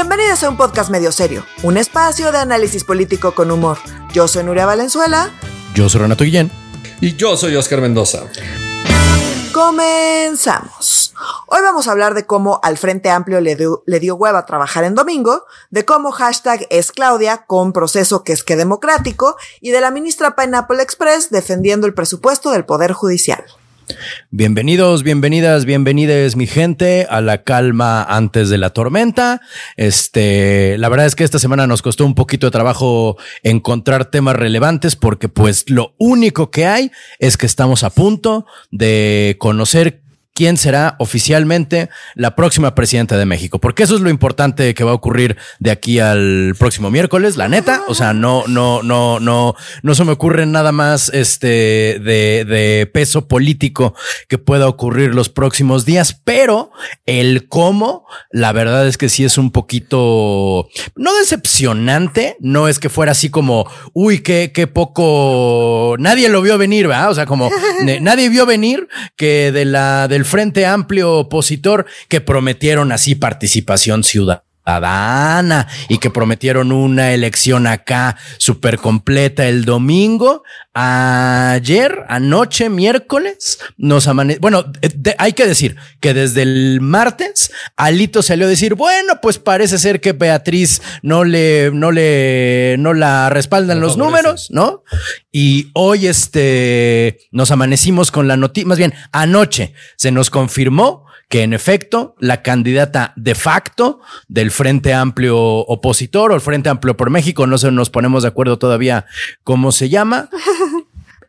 Bienvenidos a un podcast medio serio, un espacio de análisis político con humor. Yo soy Nuria Valenzuela. Yo soy Renato Guillén. Y yo soy Oscar Mendoza. Comenzamos. Hoy vamos a hablar de cómo al Frente Amplio le dio, le dio hueva trabajar en domingo, de cómo hashtag es Claudia con proceso que es que democrático y de la ministra Pineapple Express defendiendo el presupuesto del Poder Judicial. Bienvenidos, bienvenidas, bienvenides, mi gente, a la calma antes de la tormenta. Este, la verdad es que esta semana nos costó un poquito de trabajo encontrar temas relevantes porque pues lo único que hay es que estamos a punto de conocer quién será oficialmente la próxima presidenta de México, porque eso es lo importante que va a ocurrir de aquí al próximo miércoles, la neta, o sea, no, no, no, no, no se me ocurre nada más este de, de peso político que pueda ocurrir los próximos días, pero el cómo, la verdad es que sí es un poquito, no decepcionante, no es que fuera así como, uy, qué, qué poco, nadie lo vio venir, ¿verdad? O sea, como nadie vio venir que de la, del Frente Amplio opositor que prometieron así participación ciudadana y que prometieron una elección acá súper completa el domingo. Ayer, anoche, miércoles, nos amanece. Bueno, hay que decir que desde el martes, Alito salió a decir, bueno, pues parece ser que Beatriz no le, no le, no la respaldan los números, ¿no? Y hoy, este, nos amanecimos con la noticia, más bien, anoche se nos confirmó que en efecto la candidata de facto del Frente Amplio opositor o el Frente Amplio por México, no sé, nos ponemos de acuerdo todavía cómo se llama.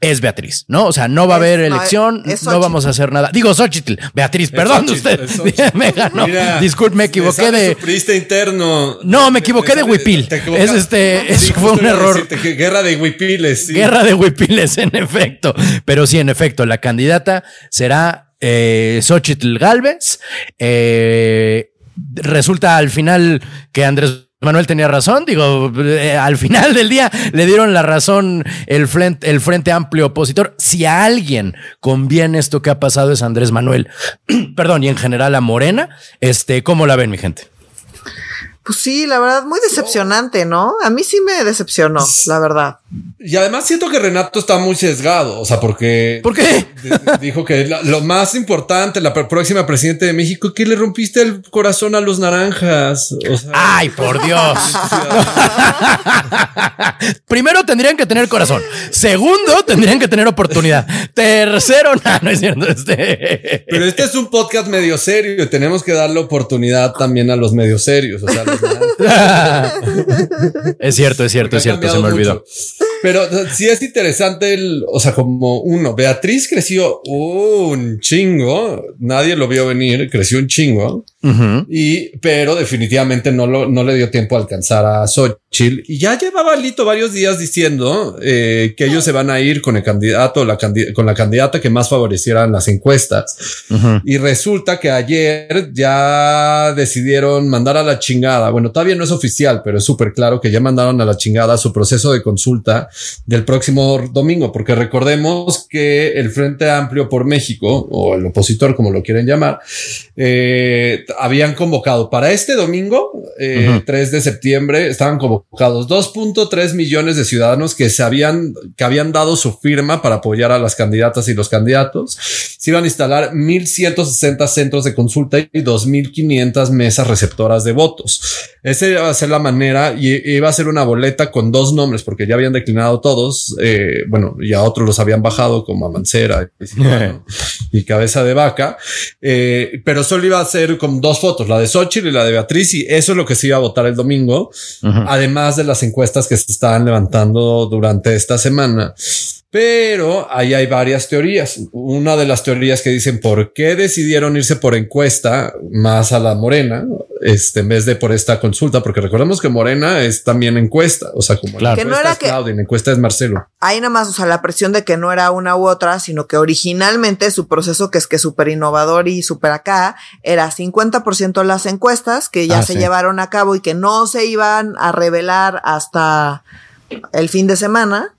es Beatriz, ¿no? O sea, no va a haber elección, no, vamos a hacer nada. Digo Xochitl, Beatriz, perdón usted. me ganó. Disculpe, me equivoqué de. interno. No, me equivoqué de Huipil. Es este, eso fue un error. guerra de Huipiles. Guerra de Huipiles, en efecto. Pero sí, en efecto, la candidata será eh, Xochitl Galvez. Eh, resulta al final que Andrés Manuel tenía razón, digo, eh, al final del día le dieron la razón el frente, el frente Amplio opositor. Si a alguien conviene esto que ha pasado es Andrés Manuel, perdón, y en general a Morena, este, ¿cómo la ven, mi gente? Pues sí, la verdad, muy decepcionante, ¿no? A mí sí me decepcionó, la verdad. Y además siento que Renato está muy sesgado, o sea, porque... ¿Por qué? Dijo que lo más importante, la próxima presidente de México, que le rompiste el corazón a los naranjas. Ay, por Dios. Primero tendrían que tener corazón. Segundo, tendrían que tener oportunidad. Tercero, no, no es cierto. Este. Pero este es un podcast medio serio y tenemos que darle oportunidad también a los medios serios. O sea, es cierto, es cierto, es cierto, se me olvidó. Pero sí es interesante el, o sea, como uno, Beatriz creció un chingo, nadie lo vio venir, creció un chingo. Y, pero definitivamente no, lo, no le dio tiempo a alcanzar a Xochitl. Y ya llevaba Lito varios días diciendo eh, que ellos se van a ir con el candidato, la con la candidata que más favorecieran las encuestas. Y resulta que ayer ya decidieron mandar a la chingada. Bueno, todavía no es oficial, pero es súper claro que ya mandaron a la chingada su proceso de consulta del próximo domingo, porque recordemos que el Frente Amplio por México o el opositor, como lo quieren llamar, eh, habían convocado para este domingo, 3 eh, de septiembre, estaban convocados 2.3 millones de ciudadanos que se habían, que habían dado su firma para apoyar a las candidatas y los candidatos. Se iban a instalar 1.160 centros de consulta y 2.500 mesas receptoras de votos. Esa iba a ser la manera y iba a ser una boleta con dos nombres porque ya habían declinado todos. Eh, bueno, y a otros los habían bajado como a Mancera y, Cabeza de Vaca. Eh, pero solo iba a ser con dos fotos, la de Xochitl y la de Beatriz, y eso es lo que se iba a votar el domingo, además de las encuestas que se estaban levantando durante esta semana. Pero ahí hay varias teorías. Una de las teorías que dicen por qué decidieron irse por encuesta más a la morena, este, en vez de por esta consulta, porque recordemos que morena es también encuesta, o sea, como la encuesta no es Claudia, la encuesta es Marcelo. Ahí nada más, o sea, la presión de que no era una u otra, sino que originalmente su proceso, que es que súper innovador y súper acá, era 50% las encuestas que ya ah, se llevaron a cabo y que no se iban a revelar hasta el fin de semana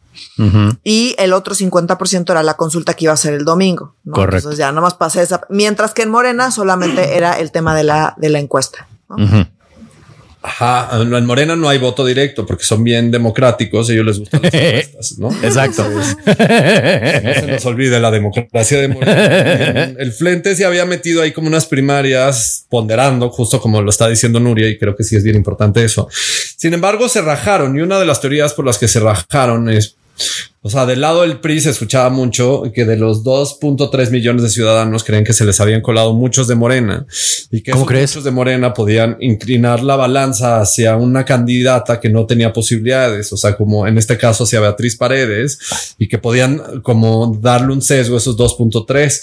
y el otro 50% era la consulta que iba a ser el domingo. Correcto. Entonces ya nomás pasé esa. Mientras que en Morena solamente era el tema de la, de la encuesta. Ajá, en Morena no hay voto directo porque son bien democráticos, ellos les gustan las encuestas, ¿no? Exacto. no se nos olvide la democracia de Morena. El Frente se había metido ahí como unas primarias ponderando, justo como lo está diciendo Nuria, y creo que sí es bien importante eso. Sin embargo, se rajaron y una de las teorías por las que se rajaron es o sea, del lado del PRI se escuchaba mucho que de los 2.3 millones de ciudadanos creen que se les habían colado muchos de Morena y que esos muchos de Morena podían inclinar la balanza hacia una candidata que no tenía posibilidades. O sea, como en este caso hacia Beatriz Paredes y que podían como darle un sesgo a esos 2.3.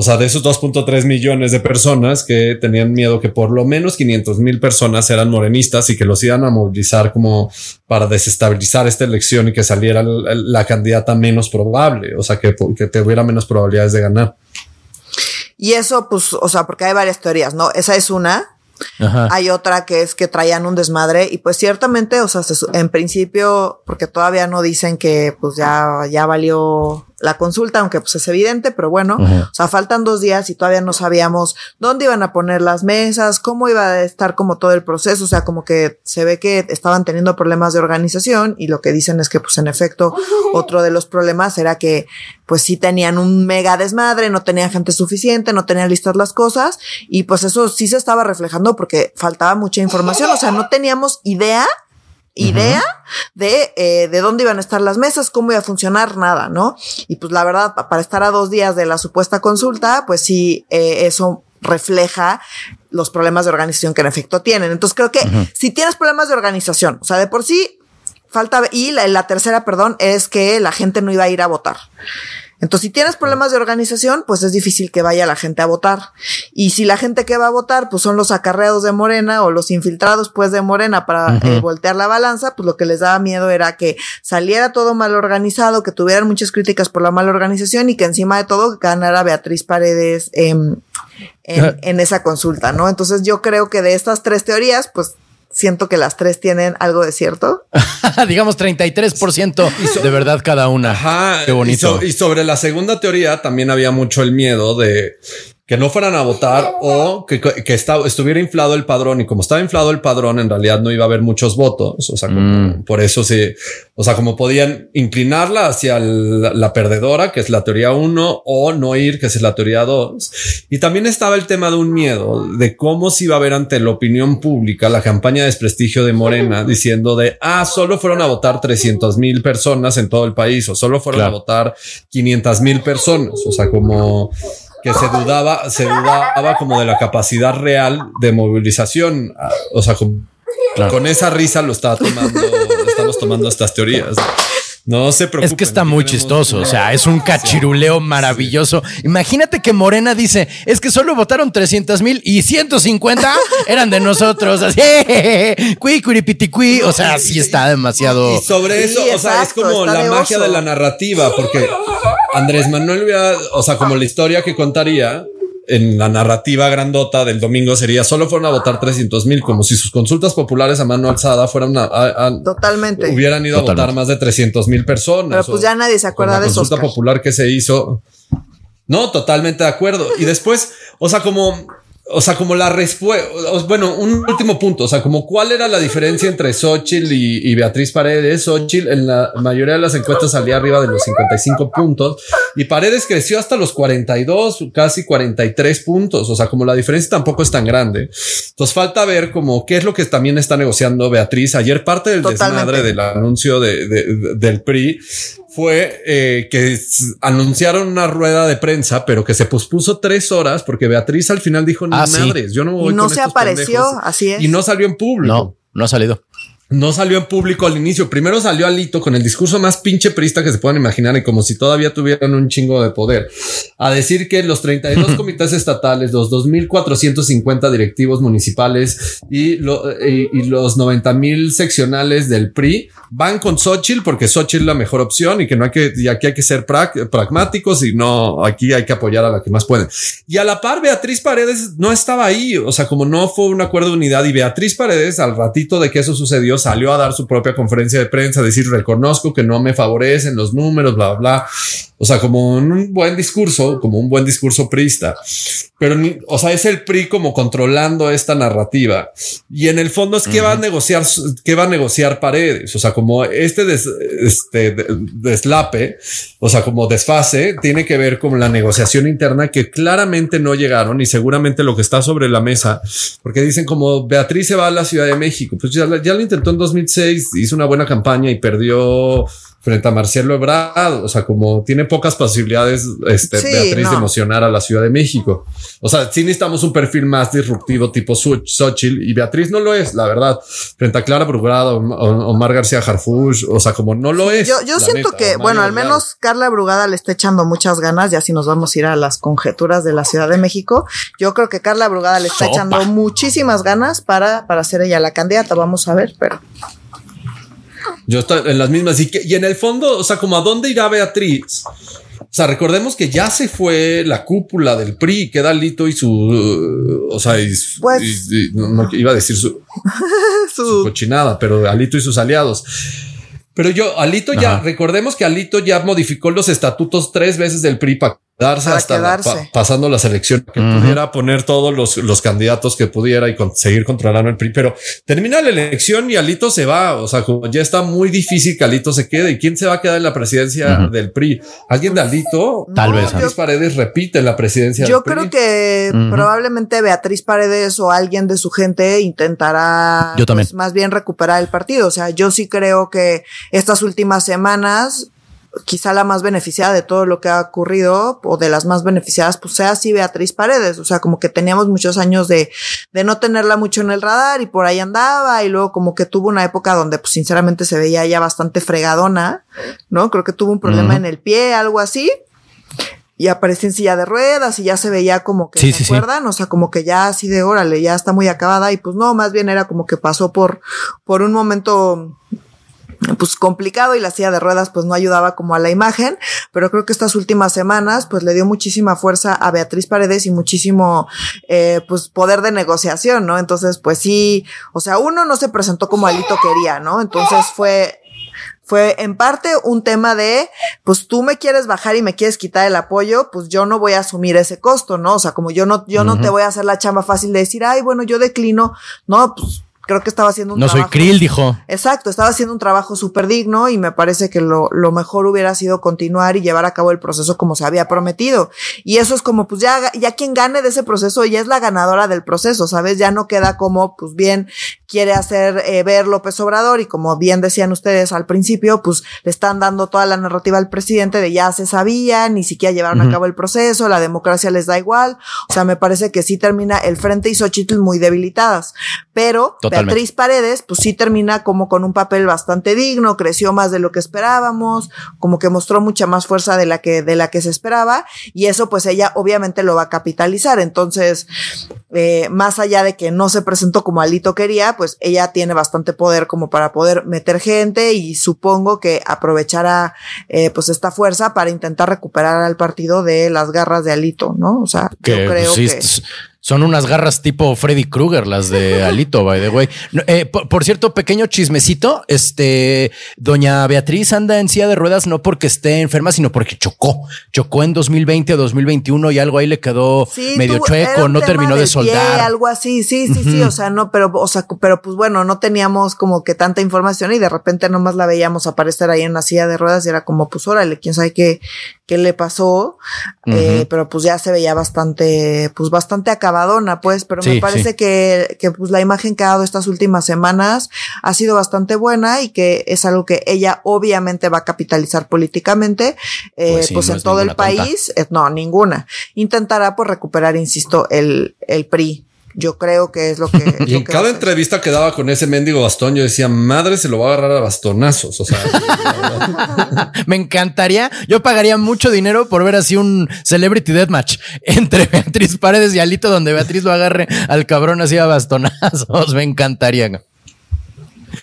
O sea, de esos 2.3 millones de personas que tenían miedo que por lo menos 500 mil personas eran morenistas y que los iban a movilizar como para desestabilizar esta elección y que saliera la, candidata menos probable, o sea, que, que tuviera menos probabilidades de ganar. Y eso, pues, o sea, porque hay varias teorías, ¿no? Esa es una, hay otra que es que traían un desmadre y pues ciertamente, o sea, en principio, porque todavía no dicen que pues ya, ya valió la consulta, aunque pues es evidente, pero bueno, o sea, faltan dos días y todavía no sabíamos dónde iban a poner las mesas, cómo iba a estar como todo el proceso, o sea, como que se ve que estaban teniendo problemas de organización y lo que dicen es que pues en efecto otro de los problemas era que pues sí tenían un mega desmadre, no tenían gente suficiente, no tenían listas las cosas y pues eso sí se estaba reflejando porque faltaba mucha información, o sea, no teníamos idea idea de, eh, de dónde iban a estar las mesas, cómo iba a funcionar, nada, ¿no? Y pues la verdad, para estar a dos días de la supuesta consulta, pues sí, eh, eso refleja los problemas de organización que en efecto tienen. Entonces creo que si tienes problemas de organización, o sea, de por sí falta, y la, la tercera, perdón, es que la gente no iba a ir a votar. Entonces, si tienes problemas de organización, pues es difícil que vaya la gente a votar. Y si la gente que va a votar, pues son los acarreados de Morena o los infiltrados, pues de Morena para eh, voltear la balanza, pues lo que les daba miedo era que saliera todo mal organizado, que tuvieran muchas críticas por la mala organización y que encima de todo ganara Beatriz Paredes en, en esa consulta, ¿no? Entonces, yo creo que de estas tres teorías, pues siento que las tres tienen algo de cierto. Digamos 33% de verdad cada una. Ajá. Qué bonito. y sobre la segunda teoría también había mucho el miedo de que no fueran a votar o que, que estuviera inflado el padrón y como estaba inflado el padrón, en realidad no iba a haber muchos votos. O sea, mm. por eso sí, o sea, como podían inclinarla hacia la, perdedora, que es la teoría uno, o no ir, que es la teoría dos. Y también estaba el tema de un miedo de cómo se iba a ver ante la opinión pública la campaña de desprestigio de Morena diciendo de, ah, solo fueron a votar 300 mil personas en todo el país o solo fueron a votar 500 mil personas. O sea, como que se dudaba, se dudaba como de la capacidad real de movilización. O sea, con, con esa risa lo estaba tomando, estamos tomando estas teorías. No se preocupen. Es que está muy chistoso. O sea, es un cachiruleo maravilloso. Imagínate que Morena dice: es que solo votaron 300 mil y 150 eran de nosotros. Así, O sea, sí está demasiado. Y sobre eso, o sea, es como la magia de la narrativa, porque Andrés Manuel o sea, como la historia que contaría en la narrativa grandota del domingo sería solo fueron a votar 300 mil, como si sus consultas populares a mano alzada fueran a, totalmente hubieran ido a votar más de 300 mil personas. Pero pues ya nadie se acuerda de eso. La consulta popular que se hizo. No, totalmente de acuerdo. Y después, o sea, como o sea, como la respuesta, bueno, un último punto, o sea, como cuál era la diferencia entre Xochitl y, Beatriz Paredes. Xochitl en la mayoría de las encuestas salía arriba de los 55 puntos y Paredes creció hasta los 42, casi 43 puntos. O sea, como la diferencia tampoco es tan grande. Entonces falta ver como qué es lo que también está negociando Beatriz. Ayer parte del desmadre del anuncio de, del PRI fue eh, que anunciaron una rueda de prensa, pero que se pospuso tres horas porque Beatriz al final dijo, ni ah, madres, yo no voy y no se apareció, así es. Y no salió en público. No, no ha salido no salió en público al inicio. Primero salió Alito con el discurso más pinche prista que se puedan imaginar y como si todavía tuvieran un chingo de poder a decir que los 32 comités estatales, los 2.450 directivos municipales y, y, los 90 mil seccionales del PRI van con Xochitl porque Xochitl es la mejor opción y que no hay que, y aquí hay que ser pragmáticos y no, aquí hay que apoyar a la que más pueden. Y a la par, Beatriz Paredes no estaba ahí. O sea, como no fue un acuerdo de unidad y Beatriz Paredes al ratito de que eso sucedió Salió a dar su propia conferencia de prensa, decir, reconozco que no me favorecen los números, bla, bla. O sea, como un buen discurso, como un buen discurso priista. Pero, o sea, es el PRI como controlando esta narrativa. Y en el fondo es que va a negociar, que va a negociar paredes. O sea, como este, este deslape, o sea, como desfase, tiene que ver con la negociación interna que claramente no llegaron y seguramente lo que está sobre la mesa, porque dicen como Beatriz se va a la Ciudad de México. Pues ya, ya lo intentó en 2006, hizo una buena campaña y perdió frente a Marcelo Ebrard, o sea, como tiene pocas posibilidades este, Beatriz de emocionar a la Ciudad de México. O sea, sí necesitamos un perfil más disruptivo tipo Xochitl y Beatriz no lo es, la verdad. Frente a Clara Brugada o, Omar García Harfush, o sea, como no lo es. Yo, yo siento que, bueno, al menos Carla Brugada le está echando muchas ganas, ya si nos vamos a ir a las conjeturas de la Ciudad de México. Yo creo que Carla Brugada le está echando muchísimas ganas para, para ser ella la candidata, vamos a ver, pero... Yo estoy en las mismas. Y, que, y en el fondo, o sea, como a dónde irá Beatriz. O sea, recordemos que ya se fue la cúpula del PRI, queda Lito y su, o sea, y, pues no, iba a decir su, su, cochinada, pero Alito y sus aliados. Pero yo, Alito ya, recordemos que Alito ya modificó los estatutos tres veces del PRI para darse hasta pasando la selección, que pudiera poner todos los, los, candidatos que pudiera y seguir controlando el PRI. Pero termina la elección y Alito se va. O sea, como ya está muy difícil que Alito se quede. ¿Y quién se va a quedar en la presidencia del PRI? ¿Alguien de Alito? Tal vez. Beatriz Paredes repite en la presidencia. Yo creo que probablemente Beatriz Paredes o alguien de su gente intentará yo también. Pues, más bien recuperar el partido. O sea, yo sí creo que estas últimas semanas quizá la más beneficiada de todo lo que ha ocurrido o de las más beneficiadas, pues sea así Beatriz Paredes. O sea, como que teníamos muchos años de, de no tenerla mucho en el radar y por ahí andaba y luego como que tuvo una época donde pues sinceramente se veía ya bastante fregadona, ¿no? Creo que tuvo un problema en el pie, algo así. Y apareció en silla de ruedas y ya se veía como que, ¿se acuerdan? O sea, como que ya así de órale, ya está muy acabada y pues no, más bien era como que pasó por, por un momento pues complicado y la silla de ruedas pues no ayudaba como a la imagen, pero creo que estas últimas semanas pues le dio muchísima fuerza a Beatriz Paredes y muchísimo eh, pues poder de negociación, ¿no? Entonces pues sí, o sea, uno no se presentó como Alito quería, ¿no? Entonces fue fue en parte un tema de, pues tú me quieres bajar y me quieres quitar el apoyo, pues yo no voy a asumir ese costo, ¿no? O sea, como yo no, yo no te voy a hacer la chamba fácil de decir, ay, bueno, yo declino, no, pues creo que estaba haciendo un no trabajo. No soy Krill, dijo. Exacto, estaba haciendo un trabajo súper digno y me parece que lo, lo mejor hubiera sido continuar y llevar a cabo el proceso como se había prometido. Y eso es como, pues ya, ya quien gane de ese proceso ya es la ganadora del proceso, ¿sabes? Ya no queda como, pues bien, quiere hacer eh, ver López Obrador y como bien decían ustedes al principio, pues le están dando toda la narrativa al presidente de ya se sabía, ni siquiera llevaron a cabo el proceso, la democracia les da igual. O sea, me parece que sí termina el Frente y Xochitl muy debilitadas. Pero Beatriz Paredes, pues sí termina como con un papel bastante digno, creció más de lo que esperábamos, como que mostró mucha más fuerza de la que, de la que se esperaba, y eso pues ella obviamente lo va a capitalizar. Entonces, eh, más allá de que no se presentó como Alito quería, pues ella tiene bastante poder como para poder meter gente y supongo que aprovechará eh, pues esta fuerza para intentar recuperar al partido de las garras de Alito, ¿no? O sea, yo creo que son unas garras tipo Freddy Krueger, las de Alito, by the way. Eh, por, cierto, pequeño chismecito. Este, doña Beatriz anda en silla de ruedas no porque esté enferma, sino porque chocó. Chocó en 2020 o 2021 y algo ahí le quedó medio chueco, no terminó de, soldar. algo así, sí, sí, sí. O sea, no, pero, o sea, pero pues bueno, no teníamos como que tanta información y de repente nomás la veíamos aparecer ahí en la silla de ruedas y era como, pues órale, quién sabe qué, qué le pasó. Eh, pero pues ya se veía bastante, pues bastante acabadona, pues, pero me parece que, que pues la imagen que ha dado estas últimas semanas ha sido bastante buena y que es algo que ella obviamente va a capitalizar políticamente, eh, pues, pues en todo el país, eh, no, ninguna. Intentará pues recuperar, insisto, el, el PRI yo creo que es lo que. y en cada entrevista que daba con ese mendigo bastón, yo decía, madre, se lo va a agarrar a bastonazos. O sea, me encantaría. Yo pagaría mucho dinero por ver así un celebrity deathmatch entre Beatriz Paredes y Alito, donde Beatriz lo agarre al cabrón así a bastonazos. Me encantaría.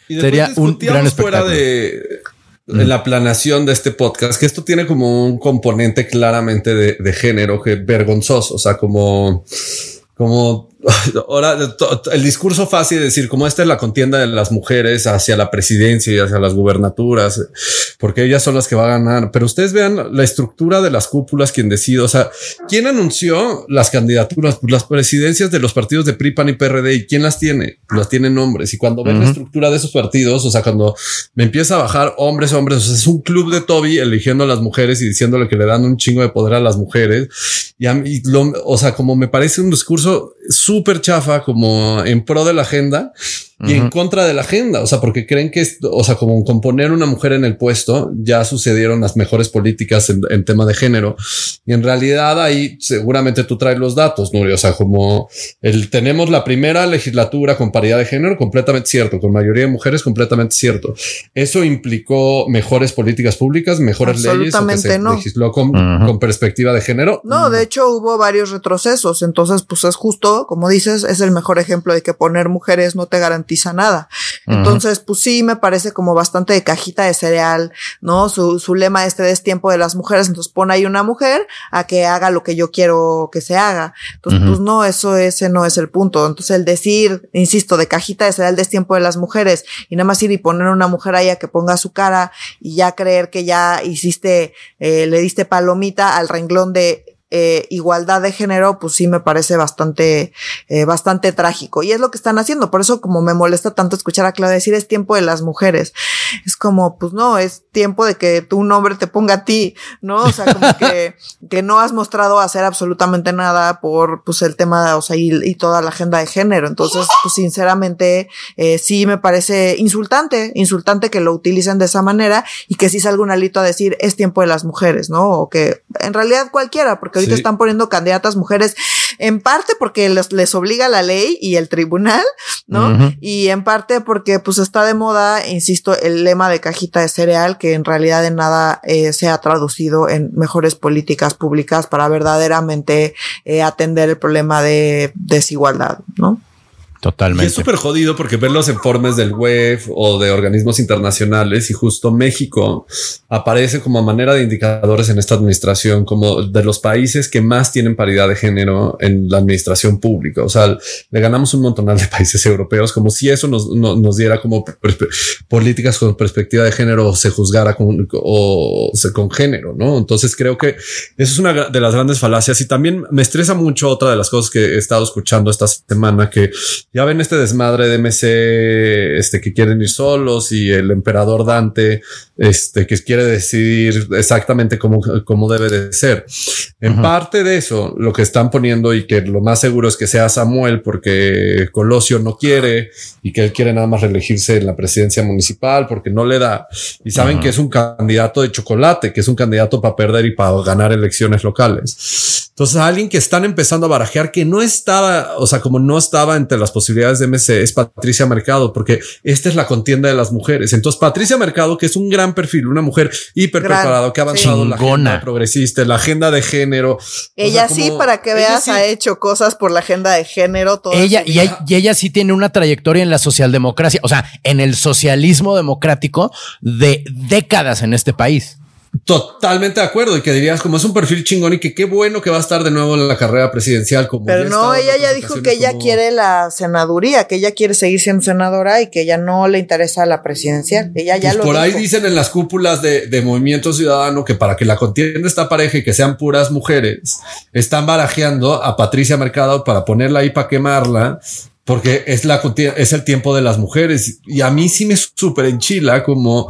Sería un gran espectáculo. fuera de la planación de este podcast, que esto tiene como un componente claramente de, de género que vergonzoso, o sea, como, como ahora el discurso fácil de decir como esta es la contienda de las mujeres hacia la presidencia y hacia las gubernaturas, porque ellas son las que va a ganar. Pero ustedes vean la estructura de las cúpulas, quien decide, o sea, quién anunció las candidaturas, pues las presidencias de los partidos de PRI, PAN y PRD y quién las tiene, pues las tienen hombres. Y cuando ven la estructura de esos partidos, o sea, cuando me empieza a bajar hombres, hombres, o sea, es un club de Toby eligiendo a las mujeres y diciéndole que le dan un chingo de poder a las mujeres. Y, a mí, lo, o sea, como me parece un discurso súper chafa, como en pro de la agenda y en contra de la agenda. O sea, porque creen que, o sea, como componer una mujer en el puesto, ya sucedieron las mejores políticas en, tema de género. Y en realidad ahí seguramente tú traes los datos, Nuri. O sea, como el tenemos la primera legislatura con paridad de género, completamente cierto, con mayoría de mujeres, completamente cierto. Eso implicó mejores políticas públicas, mejores leyes, o que se legisló con, con perspectiva de género. No, de hecho hubo varios retrocesos. Entonces, pues es justo, como dices, es el mejor ejemplo de que poner mujeres no te garantiza nada. Entonces, pues sí, me parece como bastante de cajita de cereal, ¿no? Su, su lema este es tiempo de las mujeres, entonces pone ahí una mujer a que haga lo que yo quiero que se haga. Entonces, pues no, eso ese no es el punto. Entonces, el decir, insisto, de cajita de cereal es tiempo de las mujeres y nada más ir y poner una mujer ahí a que ponga su cara y ya creer que ya hiciste, eh, le diste palomita al renglón de eh, igualdad de género, pues sí me parece bastante, eh, bastante trágico. Y es lo que están haciendo. Por eso como me molesta tanto escuchar a Claudia decir es tiempo de las mujeres. Es como, pues no, es tiempo de que tu nombre te ponga a ti, ¿no? O sea, como que, que no has mostrado hacer absolutamente nada por, pues el tema, o sea, y, toda la agenda de género. Entonces, pues sinceramente, eh, sí me parece insultante, insultante que lo utilicen de esa manera y que sí salga un alito a decir es tiempo de las mujeres, ¿no? O que en realidad cualquiera, porque ahorita están poniendo candidatas mujeres en parte porque les, obliga la ley y el tribunal, ¿no? Y en parte porque pues está de moda, insisto, el lema de cajita de cereal que en realidad en nada eh, se ha traducido en mejores políticas públicas para verdaderamente eh, atender el problema de desigualdad, ¿no? Totalmente. Y es súper jodido porque ver los informes del web o de organismos internacionales y justo México aparece como manera de indicadores en esta administración como de los países que más tienen paridad de género en la administración pública. O sea, le ganamos un montón de países europeos como si eso nos, nos diera como políticas con perspectiva de género o se juzgara con, o se, con género, ¿no? Entonces creo que eso es una de las grandes falacias y también me estresa mucho otra de las cosas que he estado escuchando esta semana que ya ven este desmadre de MC, este, que quieren ir solos y el emperador Dante, este, que quiere decidir exactamente cómo, cómo debe de ser. En parte de eso, lo que están poniendo y que lo más seguro es que sea Samuel porque Colosio no quiere y que él quiere nada más reelegirse en la presidencia municipal porque no le da. Y saben que es un candidato de chocolate, que es un candidato para perder y para ganar elecciones locales. Entonces, alguien que están empezando a barajear que no estaba, o sea, como no estaba entre las posibilidades de MC es Patricia Mercado, porque esta es la contienda de las mujeres. Entonces, Patricia Mercado, que es un gran perfil, una mujer hiper preparada, que ha avanzado la agenda progresista, la agenda de género. Ella sí, para que veas, ha hecho cosas por la agenda de género. ella, y, y ella sí tiene una trayectoria en la socialdemocracia, o sea, en el socialismo democrático de décadas en este país. Totalmente de acuerdo y que dirías como es un perfil chingón y que qué bueno que va a estar de nuevo en la carrera presidencial. Como Pero no, ella ya dijo que ella quiere la senaduría, que ella quiere seguir siendo senadora y que ella no le interesa la presidencial. Ella ya pues lo Por ahí dicen en las cúpulas de, de, Movimiento Ciudadano que para que la contienda esta pareja y que sean puras mujeres, están barajeando a Patricia Mercado para ponerla ahí para quemarla porque es la es el tiempo de las mujeres y a mí sí me súper enchila como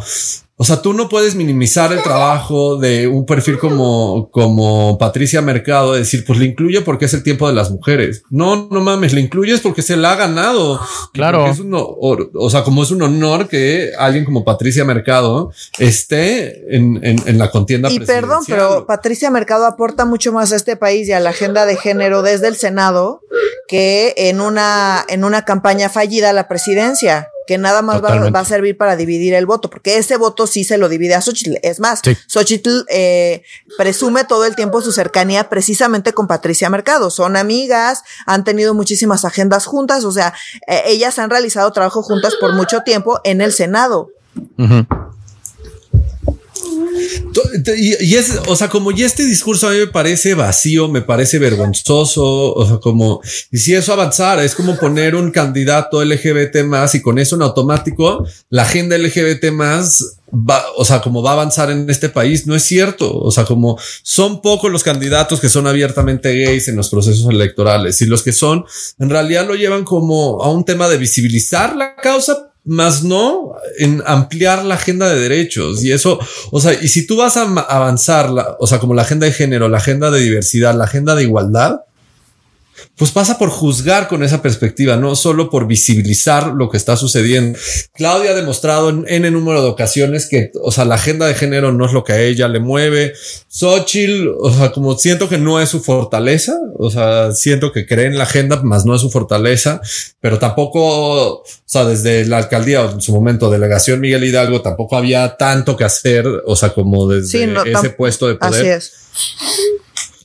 o sea, tú no puedes minimizar el trabajo de un perfil como, como Patricia Mercado, decir, pues le incluye porque es el tiempo de las mujeres. No, no mames, le incluyes porque se la ha ganado. Claro. Es un, o, sea, como es un honor que alguien como Patricia Mercado esté en, en, en la contienda. Y perdón, pero Patricia Mercado aporta mucho más a este país y a la agenda de género desde el Senado que en una, en una campaña fallida a la presidencia que nada más va, a servir para dividir el voto, porque ese voto sí se lo divide a Xochitl. Es más, Xochitl eh, presume todo el tiempo su cercanía precisamente con Patricia Mercado. Son amigas, han tenido muchísimas agendas juntas, o sea, eh, ellas han realizado trabajo juntas por mucho tiempo en el Senado. Y, es, o sea, como ya este discurso a mí me parece vacío, me parece vergonzoso, o sea, como, y si eso avanzara, es como poner un candidato LGBT más y con eso en automático la agenda LGBT más va, o sea, como va a avanzar en este país, no es cierto. O sea, como son pocos los candidatos que son abiertamente gays en los procesos electorales y los que son, en realidad lo llevan como a un tema de visibilizar la causa, más no en ampliar la agenda de derechos. Y eso, o sea, y si tú vas a avanzar, la, o sea, como la agenda de género, la agenda de diversidad, la agenda de igualdad, pues pasa por juzgar con esa perspectiva, no solo por visibilizar lo que está sucediendo. Claudia ha demostrado en N número de ocasiones que, o sea, la agenda de género no es lo que a ella le mueve. Xochitl, o sea, como siento que no es su fortaleza, o sea, siento que cree en la agenda, más no es su fortaleza, pero tampoco, o sea, desde la alcaldía o en su momento delegación Miguel Hidalgo tampoco había tanto que hacer, o sea, como desde ese puesto de poder. Así es.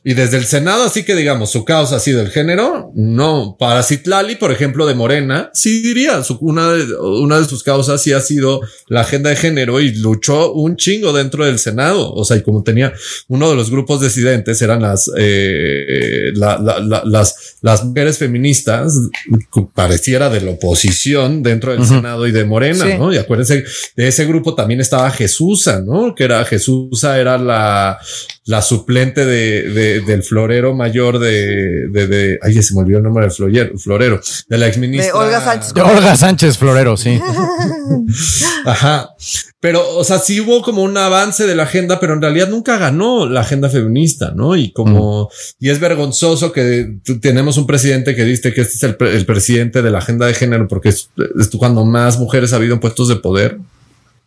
Y desde el Senado, así que digamos, su causa ha sido el género. No, para Citlali, por ejemplo, de Morena, sí diría, su, una, de, una de sus causas sí ha sido la agenda de género y luchó un chingo dentro del Senado. O sea, y como tenía uno de los grupos disidentes, eran las, eh, las, las mujeres feministas, pareciera de la oposición dentro del Senado y de Morena, ¿no? Y acuérdense, de ese grupo también estaba Jesusa, ¿no? Que era Jesusa, era la, la suplente de, del florero mayor de, de, de, ay, se me olvidó el nombre del florero, florero, de la exministra. De Olga Sánchez. De Olga Sánchez Florero, sí. Ajá. Pero, o sea, sí hubo como un avance de la agenda, pero en realidad nunca ganó la agenda feminista, ¿no? Y como, y es vergonzoso que tenemos un presidente que dice que este es el, el presidente de la agenda de género porque es, es cuando más mujeres ha habido en puestos de poder.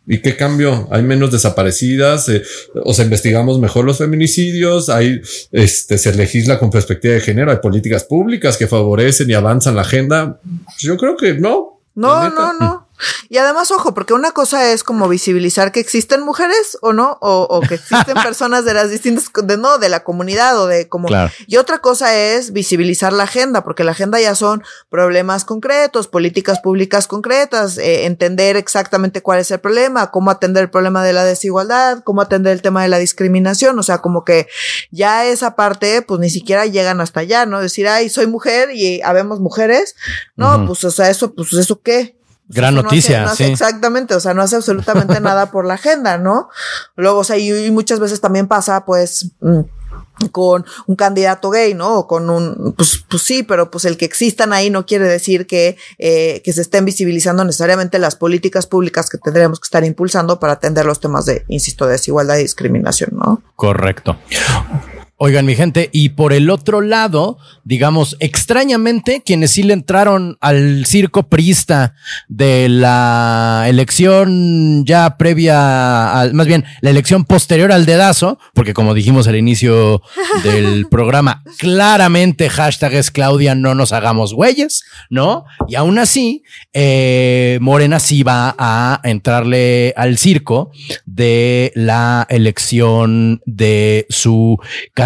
¿Y qué cambio? Hay menos desaparecidas, eh, o sea, investigamos mejor los feminicidios, hay, este, se legisla con perspectiva de género, hay políticas públicas que favorecen y avanzan la agenda. Yo creo que no. No, no, no. Y además, ojo, porque una cosa es como visibilizar que existen mujeres o no, o, que existen personas de las distintas, de no, de la comunidad o de como. Y otra cosa es visibilizar la agenda, porque la agenda ya son problemas concretos, políticas públicas concretas, eh, entender exactamente cuál es el problema, cómo atender el problema de la desigualdad, cómo atender el tema de la discriminación, o sea, como que ya esa parte, pues ni siquiera llegan hasta allá, ¿no? Decir, ay, soy mujer y habemos mujeres, no, pues, o sea, eso, pues, ¿eso qué? Gran noticia. sí. exactamente, o sea, no hace absolutamente nada por la agenda, ¿no? Luego, o sea, y, muchas veces también pasa, pues, mm, con un candidato gay, ¿no? O con un, pues, pues sí, pero pues el que existan ahí no quiere decir que, eh, que se estén visibilizando necesariamente las políticas públicas que tendríamos que estar impulsando para atender los temas de, insisto, desigualdad y discriminación, ¿no? Correcto. Oigan, mi gente, y por el otro lado, digamos, extrañamente, quienes sí le entraron al circo priista de la elección ya previa, al, más bien, la elección posterior al dedazo, porque como dijimos al inicio del programa, claramente hashtag es Claudia, no nos hagamos güeyes, ¿no? Y aún así, eh, Morena sí va a entrarle al circo de la elección de su candidato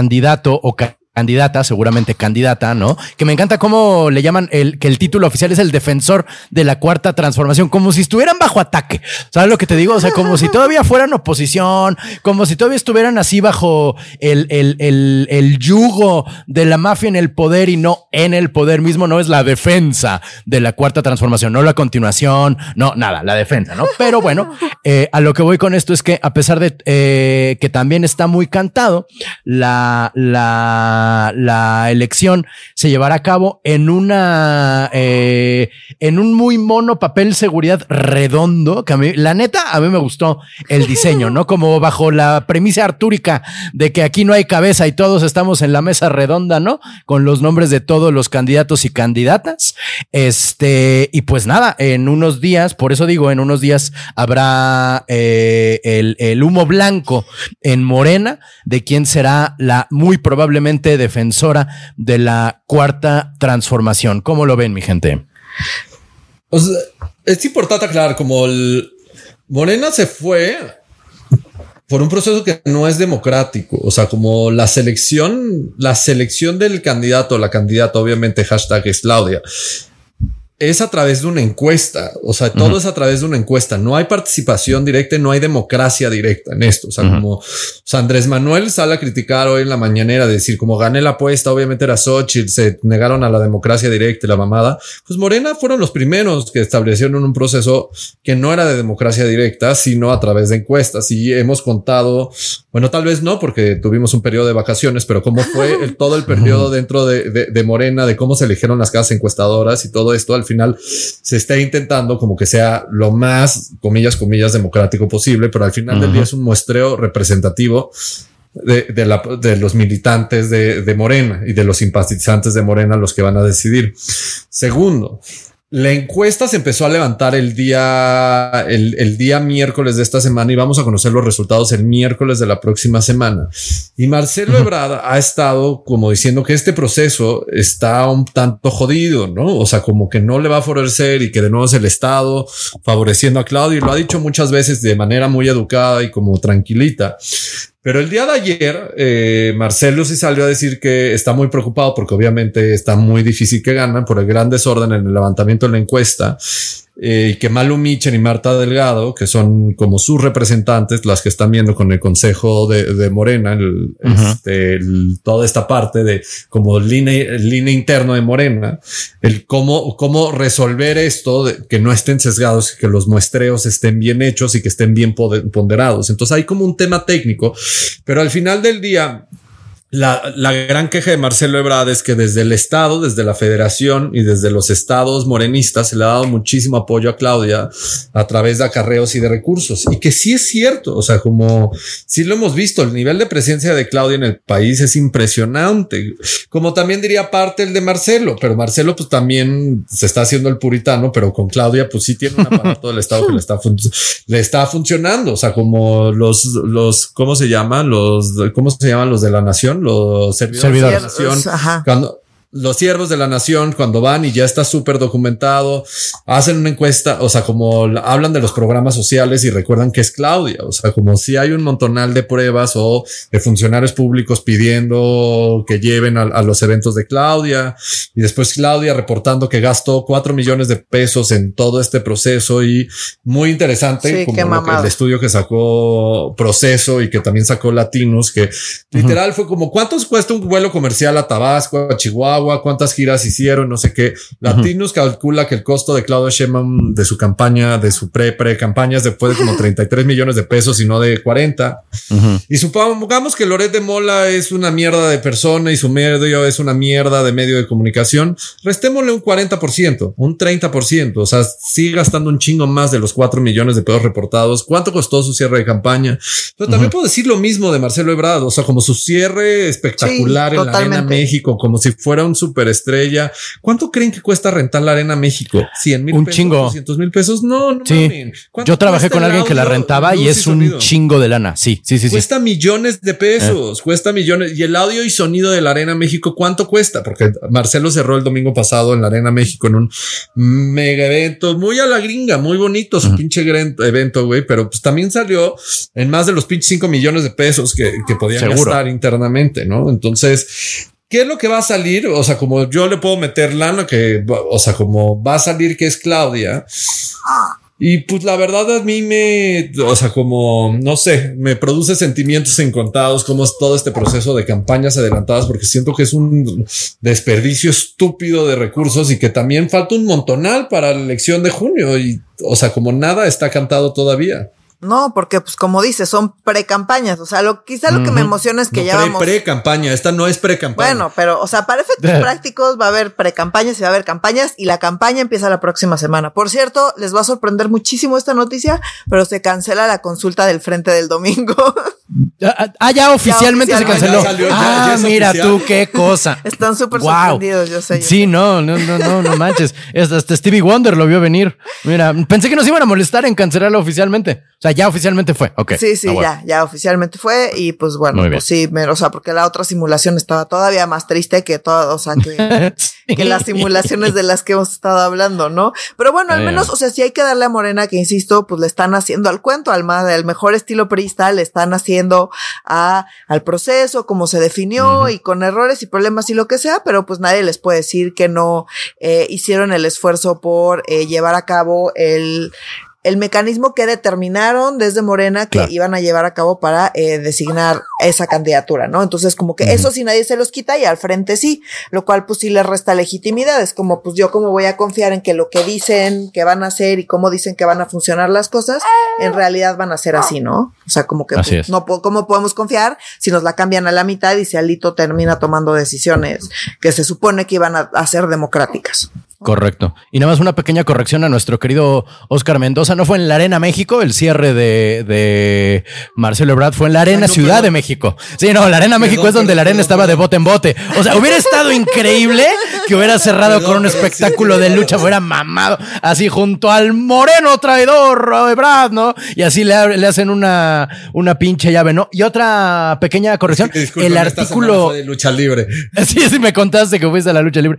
o candidata, seguramente candidata, ¿no? Que me encanta cómo le llaman el que el título oficial es el defensor de la cuarta transformación, como si estuvieran bajo ataque. ¿Sabes lo que te digo? O sea, como si todavía fueran oposición, como si todavía estuvieran así bajo el, el, el, el yugo de la mafia en el poder y no en el poder mismo, no es la defensa de la cuarta transformación, no la continuación, no, nada, la defensa, ¿no? Pero bueno, eh, a lo que voy con esto es que a pesar de eh, que también está muy cantado, la, la la, elección se llevará a cabo en una, eh, en un muy mono papel seguridad redondo, que a mí, la neta, a mí me gustó el diseño, ¿no? Como bajo la premisa artúrica de que aquí no hay cabeza y todos estamos en la mesa redonda, ¿no? Con los nombres de todos los candidatos y candidatas. Este, y pues nada, en unos días, por eso digo, en unos días habrá eh, el, el humo blanco en Morena de quién será la muy probablemente defensora de la cuarta transformación. ¿Cómo lo ven, mi gente? es importante aclarar, como el Morena se fue por un proceso que no es democrático. O sea, como la selección, la selección del candidato, la candidata, obviamente, hashtag es Claudia. Es a través de una encuesta. O sea, todo es a través de una encuesta. No hay participación directa, no hay democracia directa en esto. O sea, como o sea, Andrés Manuel sale a criticar hoy en la mañanera, decir como gané la apuesta, obviamente era Xochitl, se negaron a la democracia directa y la mamada. Pues Morena fueron los primeros que establecieron un proceso que no era de democracia directa, sino a través de encuestas. Y hemos contado, bueno, tal vez no, porque tuvimos un periodo de vacaciones, pero cómo fue el, todo el periodo dentro de, de, de Morena, de cómo se eligieron las casas encuestadoras y todo esto. Al final se está intentando como que sea lo más, comillas, comillas, democrático posible, pero al final del día es un muestreo representativo de, de, la, de los militantes de, de, Morena y de los simpatizantes de Morena los que van a decidir. Segundo, la encuesta se empezó a levantar el día, el, el, día miércoles de esta semana y vamos a conocer los resultados el miércoles de la próxima semana. Y Marcelo Ebrard ha estado como diciendo que este proceso está un tanto jodido, ¿no? O sea, como que no le va a favorecer y que de nuevo es el Estado favoreciendo a Claudio y lo ha dicho muchas veces de manera muy educada y como tranquilita. Pero el día de ayer, eh, Marcelo sí salió a decir que está muy preocupado porque obviamente está muy difícil que ganan por el gran desorden en el levantamiento de la encuesta eh, y que Malu Michen y Marta Delgado, que son como sus representantes, las que están viendo con el Consejo de, de Morena, el, uh -huh. este, el, toda esta parte de como línea, línea interno de Morena, el cómo, cómo resolver esto, de, que no estén sesgados, que los muestreos estén bien hechos y que estén bien ponderados. Entonces hay como un tema técnico, pero al final del día, la, la, gran queja de Marcelo Ebrard es que desde el Estado, desde la Federación y desde los estados morenistas se le ha dado muchísimo apoyo a Claudia a través de acarreos y de recursos. Y que sí es cierto, o sea, como sí lo hemos visto, el nivel de presencia de Claudia en el país es impresionante. Como también diría parte el de Marcelo, pero Marcelo pues también se está haciendo el puritano, pero con Claudia pues sí tiene un aparato del Estado que le está, le está funcionando. O sea, como los, los, ¿cómo se llaman? Los, ¿cómo se llaman los de la nación? Los servidores, servidores. de cuando los siervos de la nación, cuando van y ya está súper documentado, hacen una encuesta, o sea, como hablan de los programas sociales y recuerdan que es Claudia, o sea, como si hay un montonal de pruebas o de funcionarios públicos pidiendo que lleven a, a los eventos de Claudia y después Claudia reportando que gastó cuatro millones de pesos en todo este proceso y muy interesante, sí, como que el estudio que sacó Proceso y que también sacó Latinos, que uh -huh. literal fue como cuántos cuesta un vuelo comercial a Tabasco, a Chihuahua, cuántas giras hicieron, no sé qué. Latinos uh -huh. calcula que el costo de Claudia Sheinbaum de su campaña, de su pre pre campañas, después de como 33 millones de pesos y no de 40. Uh -huh. Y supongamos que Loret de Mola es una mierda de persona y su medio es una mierda de medio de comunicación. Restémosle un 40%, un 30%. O sea, sigue gastando un chingo más de los 4 millones de pesos reportados. ¿Cuánto costó su cierre de campaña? Pero también uh -huh. puedo decir lo mismo de Marcelo Ebrard. O sea, como su cierre espectacular sí, en la Arena México, como si fuera un superestrella. ¿Cuánto creen que cuesta rentar la Arena México? 100 mil un pesos, chingo. 200 mil pesos. No, no sí. Yo trabajé con alguien que la rentaba y es un chingo de lana. Sí, sí, sí. Cuesta sí. millones de pesos, eh. cuesta millones. Y el audio y sonido de la Arena México, ¿cuánto cuesta? Porque Marcelo cerró el domingo pasado en la Arena México en un mega evento, muy a la gringa, muy bonito su uh -huh. pinche evento, güey, pero pues también salió en más de los pinches 5 millones de pesos que, que podían Seguro. gastar internamente, ¿no? Entonces, ¿Qué es lo que va a salir? O sea, como yo le puedo meter lana que, o sea, como va a salir que es Claudia. Y pues la verdad a mí me, o sea, como, no sé, me produce sentimientos encontrados como es todo este proceso de campañas adelantadas porque siento que es un desperdicio estúpido de recursos y que también falta un montonal para la elección de junio y, o sea, como nada está cantado todavía. No, porque pues como dices, son pre-campañas. O sea, lo, quizá lo que me emociona es que no, ya pre, vamos. Pre-campaña, esta no es pre-campaña. Bueno, pero, o sea, para efectos prácticos va a haber pre-campañas y va a haber campañas y la campaña empieza la próxima semana. Por cierto, les va a sorprender muchísimo esta noticia, pero se cancela la consulta del frente del domingo. Ah, ya oficialmente, ya, oficialmente. se canceló. Ya salió, ah, mira oficial. tú qué cosa. Están súper wow. sorprendidos, yo sé. Yo sí, sé. no, no, no, no, no manches. Hasta Stevie Wonder lo vio venir. Mira, pensé que nos iban a molestar en cancelarlo oficialmente. O sea, ya oficialmente fue. Ok. Sí, sí, ah, bueno. ya, ya oficialmente fue. Y pues bueno, pues sí, me, o sea, porque la otra simulación estaba todavía más triste que todo, o sea, que, que las simulaciones de las que hemos estado hablando, ¿no? Pero bueno, al menos, o sea, sí hay que darle a Morena que, insisto, pues le están haciendo al cuento, al más, del mejor estilo perista, le están haciendo a, al proceso, como se definió y con errores y problemas y lo que sea, pero pues nadie les puede decir que no eh, hicieron el esfuerzo por eh, llevar a cabo el, el mecanismo que determinaron desde Morena que iban a llevar a cabo para eh, designar esa candidatura, ¿no? Entonces, como que eso sí nadie se los quita y al frente sí, lo cual pues sí les resta legitimidad. Es como, pues yo como voy a confiar en que lo que dicen que van a hacer y cómo dicen que van a funcionar las cosas, en realidad van a ser así, ¿no? O sea, como que pues, no cómo podemos confiar si nos la cambian a la mitad y si Alito termina tomando decisiones que se supone que iban a ser democráticas. Correcto. Y nada más una pequeña corrección a nuestro querido Oscar Mendoza. No fue en la Arena México el cierre de, de Marcelo Ebrard, fue en la Arena Ciudad de México. Sí, no, la Arena México es donde la arena estaba de bote en bote. O sea, hubiera estado increíble que hubiera cerrado con un espectáculo de lucha, hubiera mamado así junto al moreno traidor Ebrard, ¿no? Y así le, le hacen una, una pinche llave, ¿no? Y otra pequeña corrección. el artículo. de lucha libre. Sí, sí, me contaste que fuiste a la lucha libre.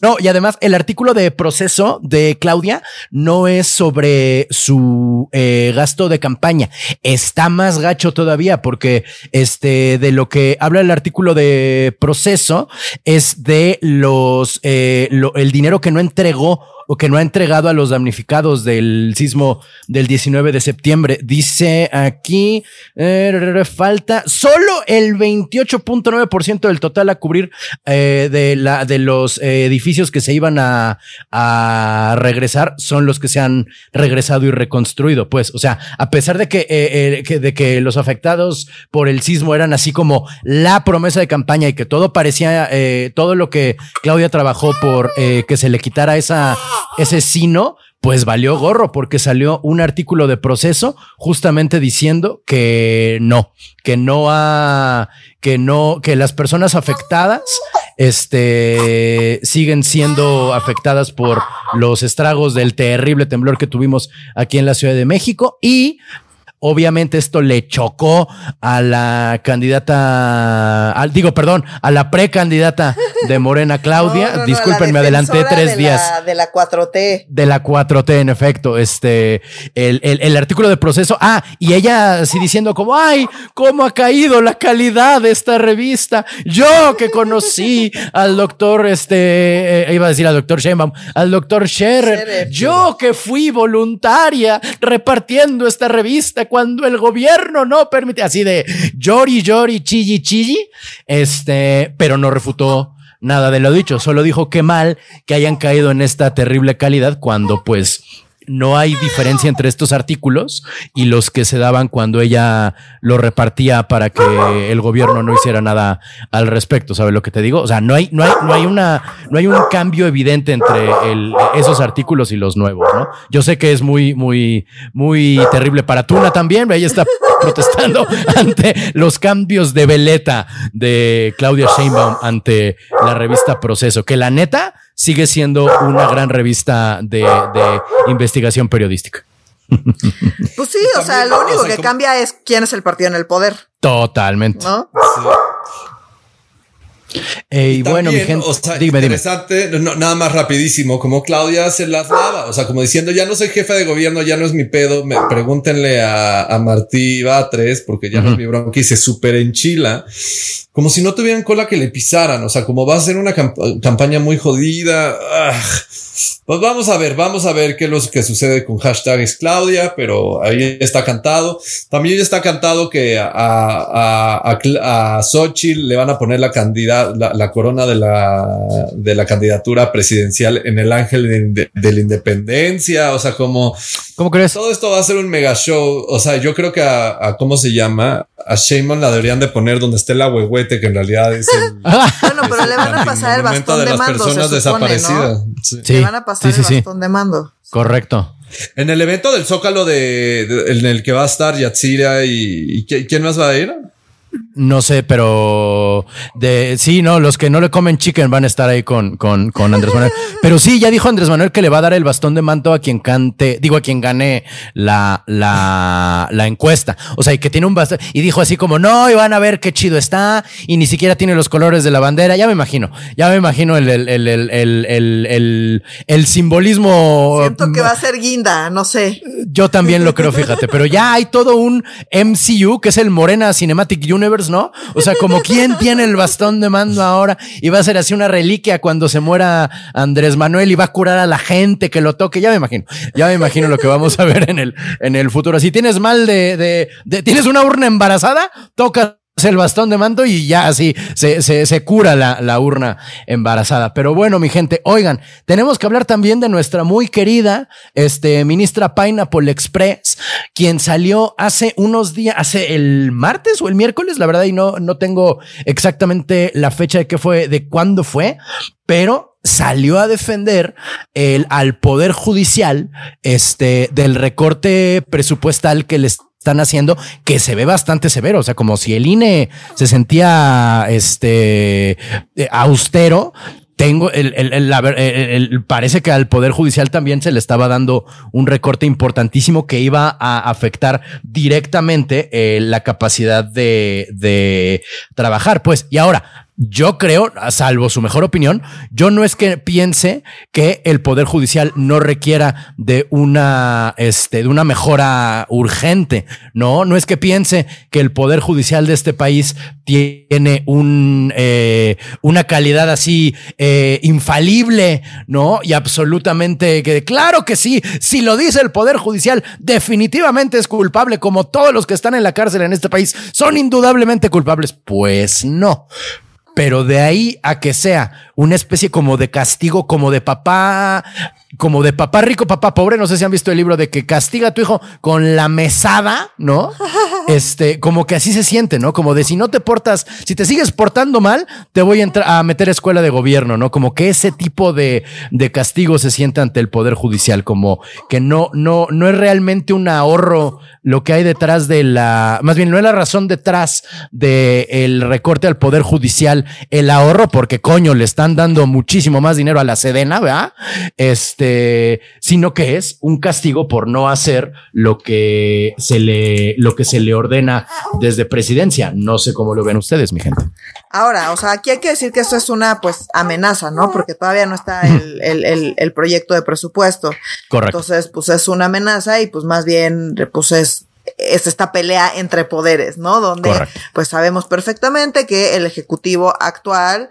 no y además el artículo artículo de proceso de Claudia no es sobre su eh, gasto de campaña. Está más gacho todavía porque este de lo que habla el artículo de proceso es de los eh, el dinero que no entregó o que no ha entregado a los damnificados del sismo del 19 de septiembre. Dice aquí, eh, falta solo el 28.9% del total a cubrir eh, de, la, de los eh, edificios que se iban a, a, regresar son los que se han regresado y reconstruido. Pues, o sea, a pesar de que, que, de que los afectados por el sismo eran así como la promesa de campaña y que todo parecía, todo lo que Claudia trabajó por que se le quitara esa ese sino, pues valió gorro porque salió un artículo de proceso justamente diciendo que no, que no ha, que no, que las personas afectadas, este, siguen siendo afectadas por los estragos del terrible temblor que tuvimos aquí en la Ciudad de México y Obviamente esto le chocó a la candidata, al, digo, perdón, a la precandidata de Morena Claudia. Disculpen, me adelanté tres días. de la 4T. De la 4T, en efecto. Este, el, el, artículo de proceso. Ah, y ella así diciendo como, ay, cómo ha caído la calidad de esta revista. Yo que conocí al doctor, este, eh, iba a decir al doctor Sheinbaum, al doctor Scherer. Yo que fui voluntaria repartiendo esta revista cuando el gobierno no permite, así de llori, llori, chilli, chilli, este, pero no refutó nada de lo dicho, solo dijo que mal que hayan caído en esta terrible calidad cuando pues no hay diferencia entre estos artículos y los que se daban cuando ella lo repartía para que el gobierno no hiciera nada al respecto. ¿Sabes lo que te digo? O sea, no hay, no hay, no hay una, no hay un cambio evidente entre esos artículos y los nuevos, ¿no? Yo sé que es muy, muy, muy terrible para Tuna también. Ella está protestando ante los cambios de veleta de Claudia Sheinbaum ante la revista Proceso, que la neta sigue siendo una gran revista de, investigación periodística. Pues sí, o sea, lo único que cambia es quién es el partido en el poder. Totalmente. ¿No? Y bueno, mi gente, interesante, nada más rapidísimo, como Claudia se las lava, o sea, como diciendo, ya no soy jefe de gobierno, ya no es mi pedo, me, pregúntenle a, Martí Batres, porque ya no es mi bronca y se super enchila, como si no tuvieran cola que le pisaran, o sea, como va a ser una campaña muy jodida. Ah, pues vamos a ver, vamos a ver qué es lo que sucede con hashtag es Claudia, pero ahí está cantado. También está cantado que a, a, a, a Xochitl le van a poner la candidata, la, corona de la, de la candidatura presidencial en el ángel de, la independencia. O sea, como, ¿cómo crees? Todo esto va a ser un mega show. O sea, yo creo que a, ¿cómo se llama? A Sheinbaum la deberían de poner donde esté la huehuete, que en realidad es el. bueno, pero le van a pasar el bastón de, las personas desaparecidas. Sí van a pasar el bastón de mando. Correcto. En el evento del Zócalo de, en el que va a estar Yatsira y, ¿quién más va a ir? No sé, pero de sí, no, los que no le comen chicken van a estar ahí con, con, con Andrés Manuel. Pero sí, ya dijo Andrés Manuel que le va a dar el bastón de manto a quien cante, digo, a quien gane la, la, la encuesta. O sea, y que tiene un bastón. Y dijo así como, no, y van a ver qué chido está. Y ni siquiera tiene los colores de la bandera. Ya me imagino, ya me imagino el, el, el, el, el, el simbolismo. Siento que va a ser guinda, no sé. Yo también lo creo, fíjate, pero ya hay todo un MCU que es el Morena Cinematic Universe, ¿no? O sea, como quién tiene el bastón de mando ahora y va a ser así una reliquia cuando se muera Andrés Manuel y va a curar a la gente que lo toque. Ya me imagino, ya me imagino lo que vamos a ver en el, en el futuro. Si tienes mal de, de, de tienes una urna embarazada, toca el bastón de mando y ya así se, se, se cura la, la, urna embarazada. Pero bueno, mi gente, oigan, tenemos que hablar también de nuestra muy querida este, ministra Pineapple Express, quien salió hace unos días, hace el martes o el miércoles, la verdad, y no, no tengo exactamente la fecha de qué fue, de cuándo fue, pero salió a defender el, al Poder Judicial este, del recorte presupuestal que les están haciendo que se ve bastante severo. O sea, como si el INE se sentía este eh, austero. Tengo el, el, el, el, parece que al Poder Judicial también se le estaba dando un recorte importantísimo que iba a afectar directamente eh, la capacidad de, de trabajar. Pues, y ahora, yo creo, salvo su mejor opinión, yo no es que piense que el Poder Judicial no requiera de una, este, de una mejora urgente. No, no es que piense que el Poder Judicial de este país tiene un, eh, una calidad así eh, infalible, ¿no? Y absolutamente que, claro que sí, si lo dice el Poder Judicial, definitivamente es culpable, como todos los que están en la cárcel en este país son indudablemente culpables. Pues no pero de ahí a que sea una especie como de castigo, como de papá, como de papá rico, papá pobre. No sé si han visto el libro de que castiga a tu hijo con la mesada, ¿no? Este, como que así se siente, ¿no? Como de si no te portas, si te sigues portando mal, te voy a, entrar a meter a escuela de gobierno, ¿no? Como que ese tipo de, de castigo se siente ante el Poder Judicial, como que no, no, no es realmente un ahorro lo que hay detrás de la, más bien no es la razón detrás del el recorte al Poder Judicial, el ahorro, porque coño, le están dando muchísimo más dinero a la Sedena, ¿verdad? Este, sino que es un castigo por no hacer lo que se le, lo que se le ordena desde presidencia. No sé cómo lo ven ustedes, mi gente. Ahora, o sea, aquí hay que decir que esto es una, pues, amenaza, ¿no? Porque todavía no está el, el, el, el proyecto de presupuesto. Correcto. Entonces, pues es una amenaza y pues más bien, pues es es esta pelea entre poderes, ¿no? Donde Correcto. pues sabemos perfectamente que el ejecutivo actual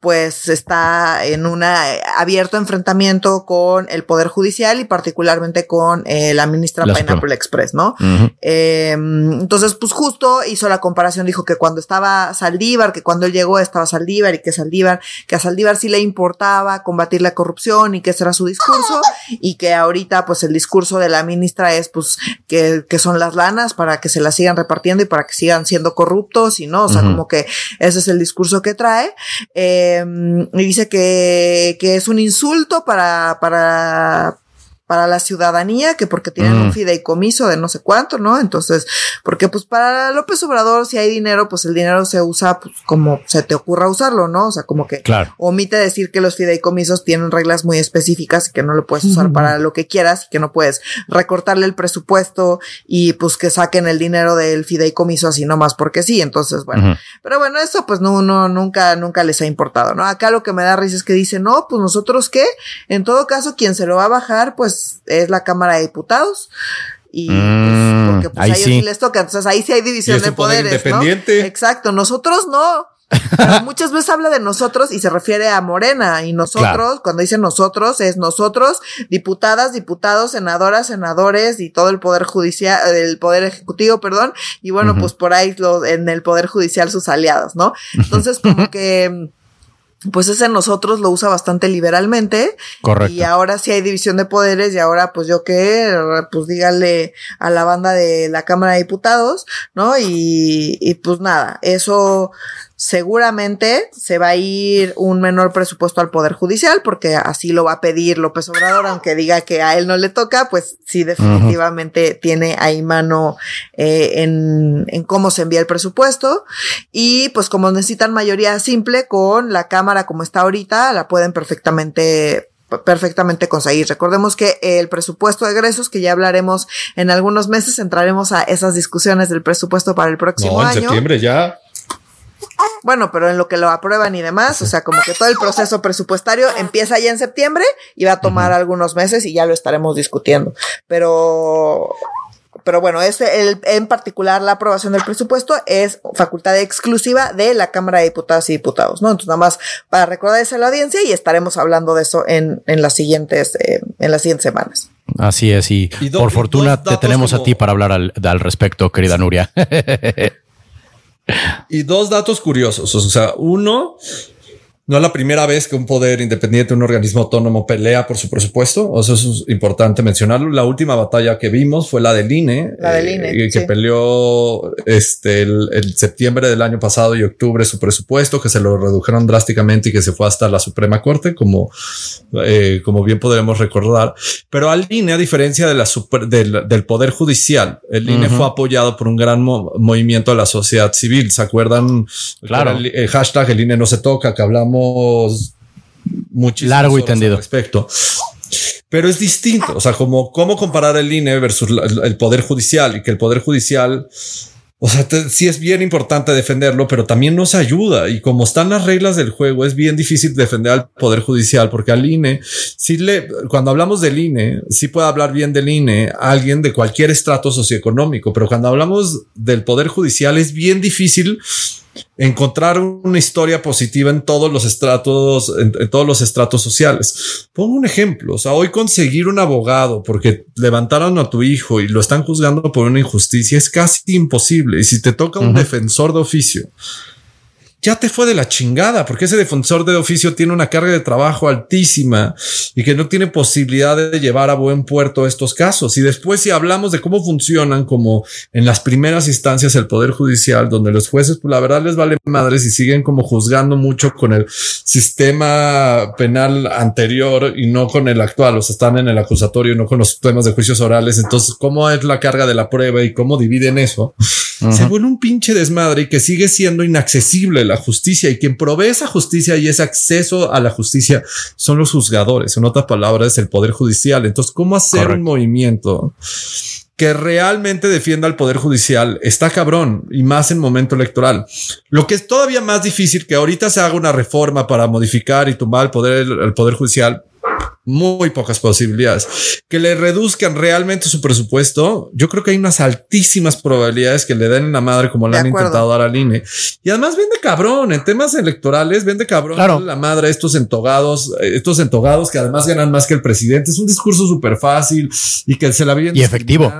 pues está en un abierto enfrentamiento con el Poder Judicial y particularmente con eh, la ministra Pineapple. Express, ¿no? Eh, entonces, pues justo hizo la comparación, dijo que cuando estaba Saldívar, que cuando él llegó estaba Saldívar y que Saldívar, que a Saldívar sí le importaba combatir la corrupción y que ese era su discurso y que ahorita pues el discurso de la ministra es pues que, que son las lanas para que se las sigan repartiendo y para que sigan siendo corruptos y no, o sea, como que ese es el discurso que trae. Eh, y dice que, que es un insulto para, para, para la ciudadanía, que porque tienen Mm. un fideicomiso de no sé cuánto, ¿no? Entonces, porque pues para López Obrador, si hay dinero, pues el dinero se usa pues como se te ocurra usarlo, ¿no? O sea, como que Claro. omite decir que los fideicomisos tienen reglas muy específicas y que no lo puedes usar para lo que quieras y que no puedes recortarle el presupuesto y pues que saquen el dinero del fideicomiso así nomás porque sí. Entonces, bueno, pero bueno, eso pues no, no, nunca, nunca les ha importado, ¿no? Acá lo que me da risa es que dicen, no, pues nosotros qué, en todo caso, quien se lo va a bajar, pues es la Cámara de Diputados. Y Mm, pues, porque pues ahí a ellos sí. sí les toca, entonces ahí sí hay división de poder poderes. ¿no? independiente. Exacto, nosotros no. Pero muchas veces habla de nosotros y se refiere a Morena y nosotros, Claro. cuando dice nosotros, es nosotros, diputadas, diputados, senadoras, senadores y todo el poder judicial, el poder ejecutivo, perdón, y bueno, pues por ahí lo, en el poder judicial sus aliados, ¿no? Entonces, como que, pues ese nosotros lo usa bastante liberalmente Correcto. y ahora sí hay división de poderes y ahora pues yo qué, pues dígale a la banda de la Cámara de Diputados, ¿no? Y, y pues nada, eso seguramente se va a ir un menor presupuesto al Poder Judicial, porque así lo va a pedir López Obrador, aunque diga que a él no le toca, pues sí, definitivamente tiene ahí mano eh, en, en cómo se envía el presupuesto. Y pues como necesitan mayoría simple con la Cámara como está ahorita, la pueden perfectamente perfectamente conseguir. Recordemos que el presupuesto de egresos, que ya hablaremos en algunos meses, entraremos a esas discusiones del presupuesto para el próximo no, en septiembre ya. Bueno, pero en lo que lo aprueban y demás, o sea, como que todo el proceso presupuestario empieza ya en septiembre y va a tomar algunos meses y ya lo estaremos discutiendo. Pero pero bueno, este, el, en particular la aprobación del presupuesto es facultad exclusiva de la Cámara de Diputadas y Diputados, ¿no? Entonces, nada más para recordar eso a la audiencia y estaremos hablando de eso en, en las siguientes, eh, en las siguientes semanas. Así es, y, por fortuna te tenemos a ti para hablar al, al respecto, querida Nuria. Y dos datos curiosos. O sea, uno, no es la primera vez que un poder independiente, un organismo autónomo pelea por su presupuesto. O sea, eso es importante mencionarlo. La última batalla que vimos fue la del INE, La del INE, que sí. peleó este el, el septiembre del año pasado y octubre su presupuesto, que se lo redujeron drásticamente y que se fue hasta la Suprema Corte, como, eh, como bien podremos recordar. Pero al INE, a diferencia de la super- del, del Poder Judicial, el INE fue apoyado por un gran mo- movimiento de la sociedad civil. ¿Se acuerdan? Claro. El, el hashtag el INE no se toca, que hablamos muchísimo Largo y horas al tendido. respecto. Pero es distinto. O sea, como cómo comparar el INE versus la- el, Poder Judicial y que el Poder Judicial, o sea, te- sí es bien importante defenderlo, pero también nos ayuda. Y como están las reglas del juego, es bien difícil defender al Poder Judicial porque al INE, sí le, cuando hablamos del INE, sí puede hablar bien del INE alguien de cualquier estrato socioeconómico, pero cuando hablamos del Poder Judicial es bien difícil encontrar una historia positiva en todos los estratos, en, en todos los estratos sociales. Pongo un ejemplo. O sea, hoy conseguir un abogado porque levantaron a tu hijo y lo están juzgando por una injusticia es casi imposible. Y si te toca un defensor de oficio, ya te fue de la chingada, porque ese defensor de oficio tiene una carga de trabajo altísima y que no tiene posibilidad de llevar a buen puerto estos casos. Y después, si hablamos de cómo funcionan, como en las primeras instancias el Poder Judicial, donde los jueces, pues la verdad les vale madres y siguen como juzgando mucho con el sistema penal anterior y no con el actual. O sea, están en el acusatorio no con los temas de juicios orales. Entonces, ¿cómo es la carga de la prueba y cómo dividen eso? Se vuelve un pinche desmadre y que sigue siendo inaccesible la justicia y quien provee esa justicia y ese acceso a la justicia son los juzgadores. En otras palabras, el poder judicial. Entonces, ¿cómo hacer Correcto. un movimiento que realmente defienda al poder judicial? Está cabrón y más en momento electoral. Lo que es todavía más difícil que ahorita se haga una reforma para modificar y tumbar el poder, el poder judicial. Muy pocas posibilidades que le reduzcan realmente su presupuesto. Yo creo que hay unas altísimas probabilidades que le den en la madre como le han acuerdo. intentado dar al INE. Y además vende cabrón en temas electorales, vende cabrón Claro. la madre a estos entogados, eh, estos entogados que además ganan más que el presidente. Es un discurso súper fácil y que se la vienen Y efectivo.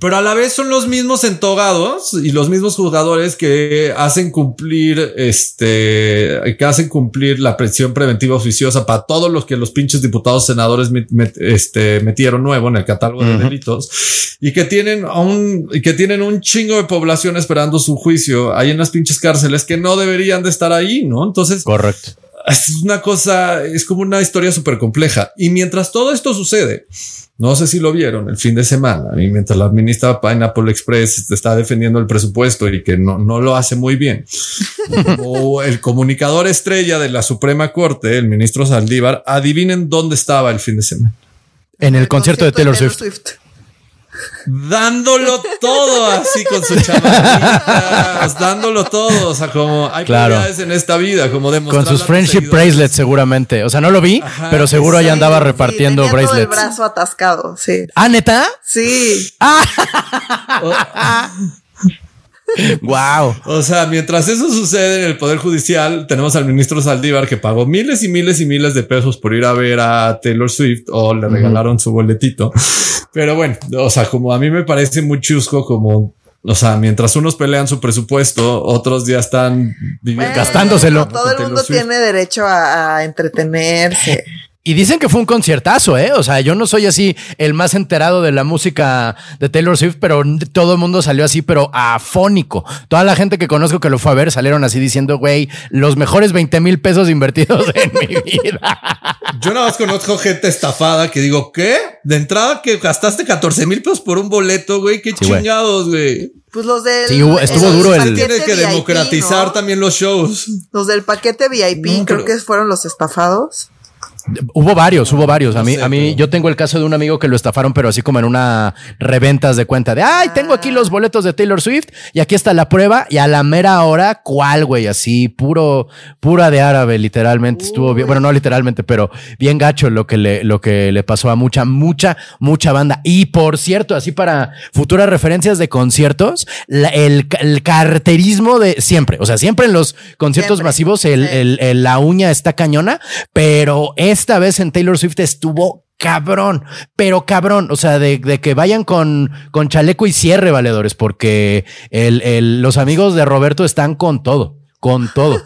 Pero a la vez son los mismos entogados y los mismos jugadores que hacen cumplir este, que hacen cumplir la presión preventiva oficiosa para todos los que los pinches diputados senadores met- met- este, metieron nuevo en el catálogo de delitos y que tienen a un, y que tienen un chingo de población esperando su juicio ahí en las pinches cárceles que no deberían de estar ahí, ¿no? Entonces, Correcto. Es una cosa, es como una historia súper compleja. Y mientras todo esto sucede, no sé si lo vieron el fin de semana, y mientras la ministra Pineapple Express está defendiendo el presupuesto y que no, no lo hace muy bien, o el comunicador estrella de la Suprema Corte, el ministro Saldívar, adivinen dónde estaba el fin de semana. En el concierto de Taylor Swift. Dándolo todo así con su chamarritas, dándolo todo. O sea, como hay Claro. prioridades en esta vida, como Con demostrar sus friendship bracelets, seguramente. O sea, no lo vi, Ajá, pero seguro ahí sí, andaba Sí, repartiendo todo el bracelets. brazo atascado, sí. Ah, neta. Sí. Wow. O sea, mientras eso sucede en el Poder Judicial, tenemos al ministro Saldívar que pagó miles y miles y miles de pesos por ir a ver a Taylor Swift o le regalaron su boletito. Pero bueno, o sea, como a mí me parece muy chusco, como, o sea, mientras unos pelean su presupuesto, otros ya están viviendo. Gastándoselo. Todo el mundo Swift. tiene derecho a, a entretenerse. Y dicen que fue un conciertazo, ¿eh? O sea, yo no soy así el más enterado de la música de Taylor Swift, pero todo el mundo salió así, pero afónico. Toda la gente que conozco que lo fue a ver salieron así diciendo, güey, los mejores 20 mil pesos invertidos en mi vida. Yo nada más conozco gente estafada que digo, ¿qué? De entrada que gastaste 14 mil pesos por un boleto, güey, qué chingados, güey. Pues los del. Sí, estuvo duro el. Tienes que democratizar también los shows. Los del paquete VIP, creo que fueron los estafados. Hubo varios, hubo varios. A mí, a mí, yo tengo el caso de un amigo que lo estafaron, pero así como en una reventas de cuenta de ay, tengo aquí los boletos de Taylor Swift y aquí está la prueba. Y a la mera hora, ¿cuál, güey? Así, puro, pura de árabe, literalmente. Estuvo bien, bueno, no literalmente, pero bien gacho lo que le, lo que le pasó a mucha, mucha, mucha banda. Y por cierto, así para futuras referencias de conciertos, el, carterismo de siempre, o sea, siempre en los conciertos masivos, el, la uña está cañona, pero es esta vez en Taylor Swift estuvo cabrón, pero cabrón, o sea, de, que vayan con, chaleco y cierre, valedores, porque los amigos de Roberto están con todo, con todo.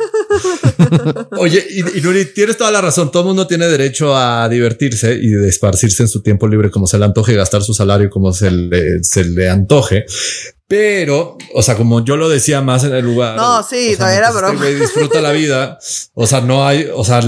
Oye, y, Nuri, tienes toda la razón. Todo el mundo tiene derecho a divertirse y de esparcirse en su tiempo libre como se le antoje, gastar su salario como se le antoje. Pero, o sea, como yo lo decía más en el lugar. No, sí, no era este broma. disfruta la vida. O sea, no hay, o sea,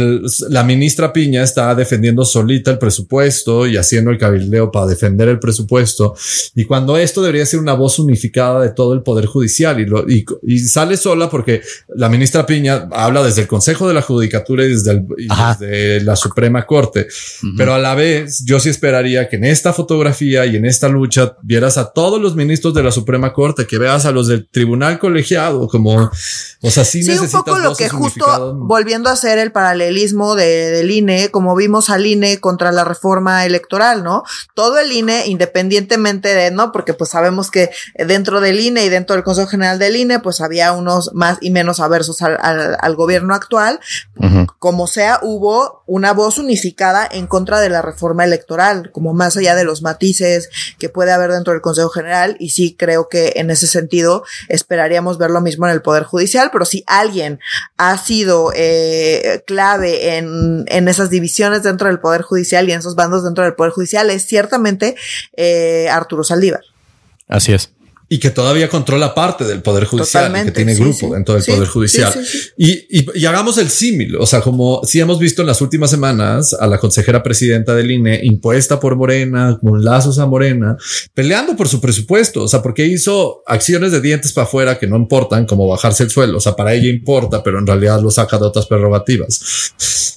la ministra Piña está defendiendo solita el presupuesto y haciendo el cabildeo para defender el presupuesto. Y cuando esto debería ser una voz unificada de todo el poder judicial y, lo, y, y sale sola porque la ministra Piña habla desde el Consejo de la Judicatura y desde, el, desde la Suprema Corte. Pero a la vez, yo sí esperaría que en esta fotografía y en esta lucha vieras a todos los ministros de la Suprema Corte, que veas a los del tribunal colegiado, como, o sea, sí, sí un poco lo que justo volviendo a hacer el paralelismo de, del INE, como vimos al INE contra la reforma electoral, ¿no? Todo el INE, independientemente de, ¿no? Porque pues sabemos que dentro del INE y dentro del Consejo General del INE, pues había unos más y menos aversos al, al, gobierno actual. Como sea, hubo una voz unificada en contra de la reforma electoral, como más allá de los matices que puede haber dentro del Consejo General, y sí creo que en ese sentido esperaríamos ver lo mismo en el Poder Judicial, pero si alguien ha sido eh, clave en, en, esas divisiones dentro del Poder Judicial y en esos bandos dentro del Poder Judicial es ciertamente eh, Arturo Saldívar. Así es y que todavía controla parte del Poder Judicial y que tiene grupo dentro del Poder Judicial. Y, y, hagamos el símil, o sea, como si hemos visto en las últimas semanas a la consejera presidenta del INE impuesta por Morena, con lazos a Morena, peleando por su presupuesto, o sea, porque hizo acciones de dientes para afuera que no importan, como bajarse el suelo, o sea, para ella importa, pero en realidad lo saca de otras prerrogativas.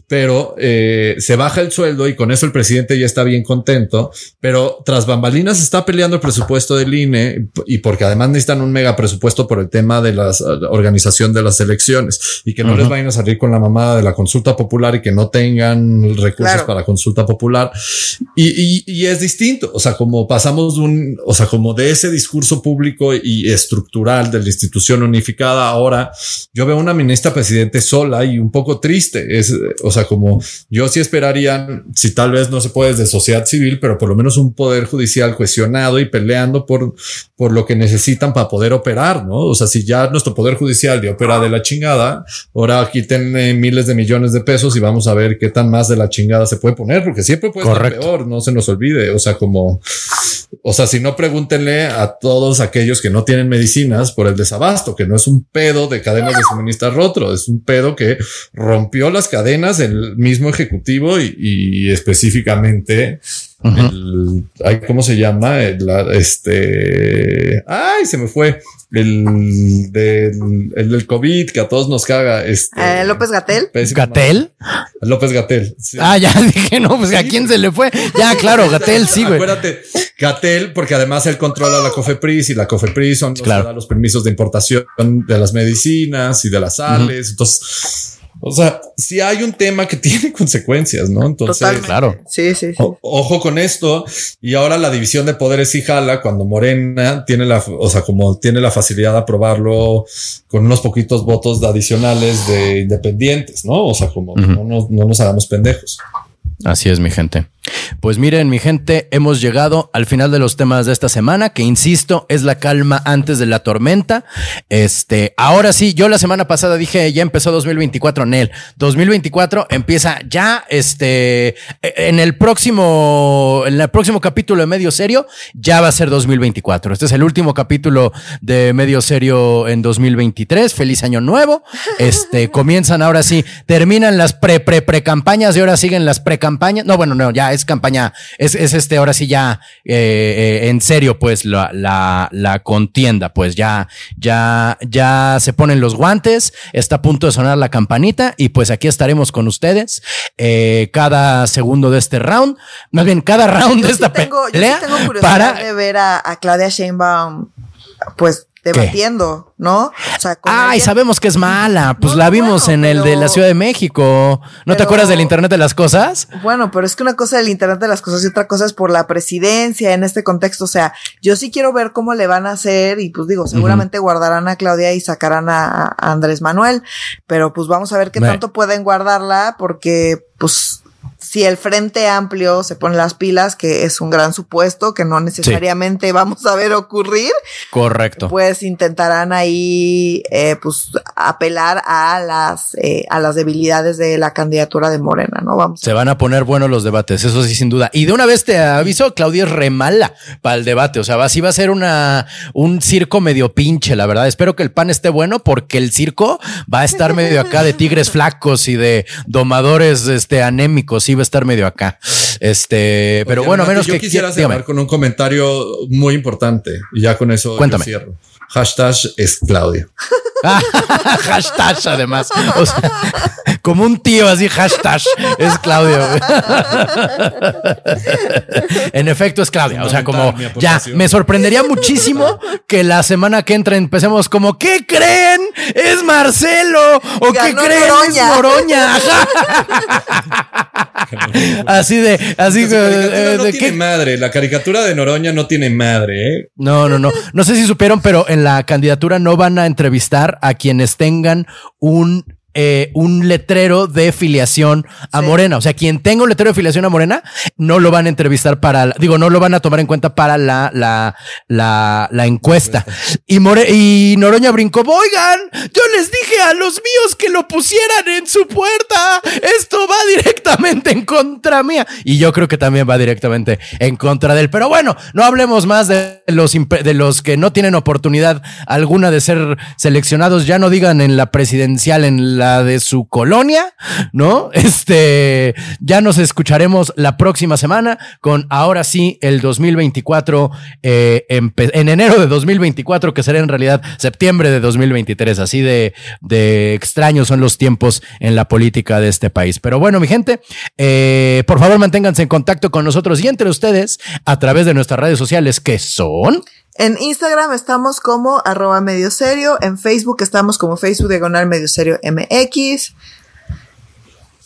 Pero eh, se baja el sueldo y con eso el presidente ya está bien contento, pero tras bambalinas está peleando el presupuesto del INE y porque además necesitan un mega presupuesto por el tema de la organización de las elecciones y que no les vayan a salir con la mamada de la consulta popular y que no tengan recursos para consulta popular. Y, y, es distinto. O sea, como pasamos de un, o sea, como de ese discurso público y estructural de la institución unificada, ahora yo veo una ministra presidente sola y un poco triste. Es, o sea, como yo sí esperaría, si tal vez no se puede desde sociedad civil, pero por lo menos un poder judicial cuestionado y peleando por, por lo que necesitan para poder operar, ¿no? O sea, si ya nuestro poder judicial de opera de la chingada, ahora quiten miles de millones de pesos y vamos a ver qué tan más de la chingada se puede poner, porque siempre puede ser peor, no se nos olvide. O sea, como, o sea, si no pregúntenle a todos aquellos que no tienen medicinas por el desabasto, que no es un pedo de cadenas de suministrar otro, es un pedo que rompió las cadenas el mismo ejecutivo y, y específicamente el, ay, ¿cómo se llama? El, este, ay, se me fue. El del, el del COVID que a todos nos caga. Este, eh, López Gatel. Gatel. López Gatel. Ah, ya dije, no, pues a quién se le fue. Ya, claro, Gatel, sí, güey. Acuérdate, Gatel, porque además él controla la COFEPRIS y la COFEPRIS son los da los permisos de importación de las medicinas y de las sales. Entonces, o sea, si hay un tema que tiene consecuencias, ¿no? Entonces, claro. Sí, sí, sí. ojo con esto. Y ahora la división de poderes sí jala cuando Morena tiene la, o sea, como tiene la facilidad de aprobarlo con unos poquitos votos adicionales de independientes, ¿no? O sea, como no, no nos hagamos pendejos. Así es, mi gente. Pues miren, mi gente, hemos llegado al final de los temas de esta semana, que insisto, es la calma antes de la tormenta. Este, ahora sí, yo la semana pasada dije, ya empezó 2024 en él. 2024 empieza ya, este, en el próximo, en el próximo capítulo de Medio Serio, ya va a ser 2024. Este es el último capítulo de Medio Serio en 2023. Feliz año nuevo. Este, comienzan ahora sí, terminan las pre, pre, pre campañas y ahora siguen las pre campañas. No, bueno, no, ya es campaña, es, es este, ahora sí ya, eh, eh, en serio, pues la, la, la contienda, pues ya, ya, ya se ponen los guantes, está a punto de sonar la campanita y pues aquí estaremos con ustedes eh, cada segundo de este round, más bien cada round de esta tengo, pelea yo sí tengo curiosidad para de ver a, a Claudia Sheinbaum, pues debatiendo, ¿no? O sea, Ay, sabemos que es mala. Pues la vimos en el de la Ciudad de México. ¿No te acuerdas del Internet de las Cosas? Bueno, pero es que una cosa del Internet de las Cosas y otra cosa es por la presidencia en este contexto. O sea, yo sí quiero ver cómo le van a hacer y pues digo, seguramente guardarán a Claudia y sacarán a, Andrés Manuel, pero pues vamos a ver qué tanto pueden guardarla porque pues si el Frente Amplio se pone las pilas, que es un gran supuesto que no necesariamente vamos a ver ocurrir. Correcto. Pues intentarán ahí, eh, pues, apelar a las, eh, a las debilidades de la candidatura de Morena, ¿no? Vamos. Se van a poner buenos los debates, eso sí, sin duda. Y de una vez te aviso, Claudia es re mala para el debate. O sea, así va a ser una, un circo medio pinche, la verdad. Espero que el pan esté bueno porque el circo va a estar medio acá de tigres flacos y de domadores, este, anémicos iba a estar medio acá. Este, pero bueno, menos yo que quisiera cerrar con un comentario muy importante y ya con eso Cuéntame. cierro. Hashtag es Claudio. hashtag además. O sea, como un tío así, hashtag es Claudio. en efecto es Claudia. O sea, como ya me sorprendería muchísimo que la semana que entra empecemos como, ¿qué creen? Es Marcelo. ¿O qué creen? Es Moroña. así de, así de, no tiene madre. La caricatura de Noroña no tiene madre. ¿eh? No, no, no. No sé si supieron, pero en la candidatura no van a entrevistar a quienes tengan un eh, un letrero de filiación a Morena. O sea, quien tenga un letrero de filiación a Morena, no lo van a entrevistar para, digo, no lo van a tomar en cuenta para la, la, la, la encuesta. Y, More, y Noroña brincó, oigan, yo les dije a los míos que lo pusieran en su puerta. Esto va directamente en contra mía. Y yo creo que también va directamente en contra de él. Pero bueno, no hablemos más de los, de los que no tienen oportunidad alguna de ser seleccionados. Ya no digan en la presidencial, en la de su colonia, ¿no? Este, ya nos escucharemos la próxima semana con ahora sí el 2024, eh, en, enero de 2024, que será en realidad septiembre de 2023. Así de, de extraños son los tiempos en la política de este país. Pero bueno, mi gente, eh, por favor manténganse en contacto con nosotros y entre ustedes a través de nuestras redes sociales que son... En Instagram estamos como arroba medio serio. En Facebook estamos como Facebook diagonal medio serio MX.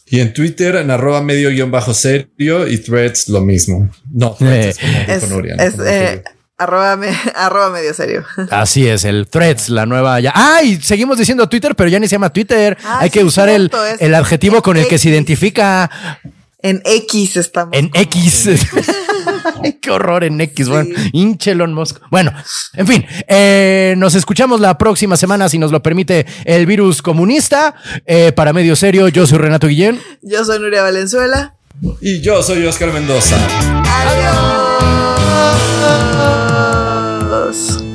Y en Twitter en arroba medio guion bajo serio y threads lo mismo. No, threads es, es, eh, arroba, medio serio. Así es, el threads, la nueva ya. ¡Ay! Seguimos diciendo Twitter, pero ya ni se llama Twitter. Ah, Hay que usar el, el adjetivo con el que se identifica. En X estamos. En X. qué horror en X, bueno, hinche Elon Musk. Bueno, en fin, eh, nos escuchamos la próxima semana, si nos lo permite el virus comunista. Eh, para Medio Serio, yo soy Renato Guillén. Yo soy Nuria Valenzuela. Y yo soy Oscar Mendoza. Adiós.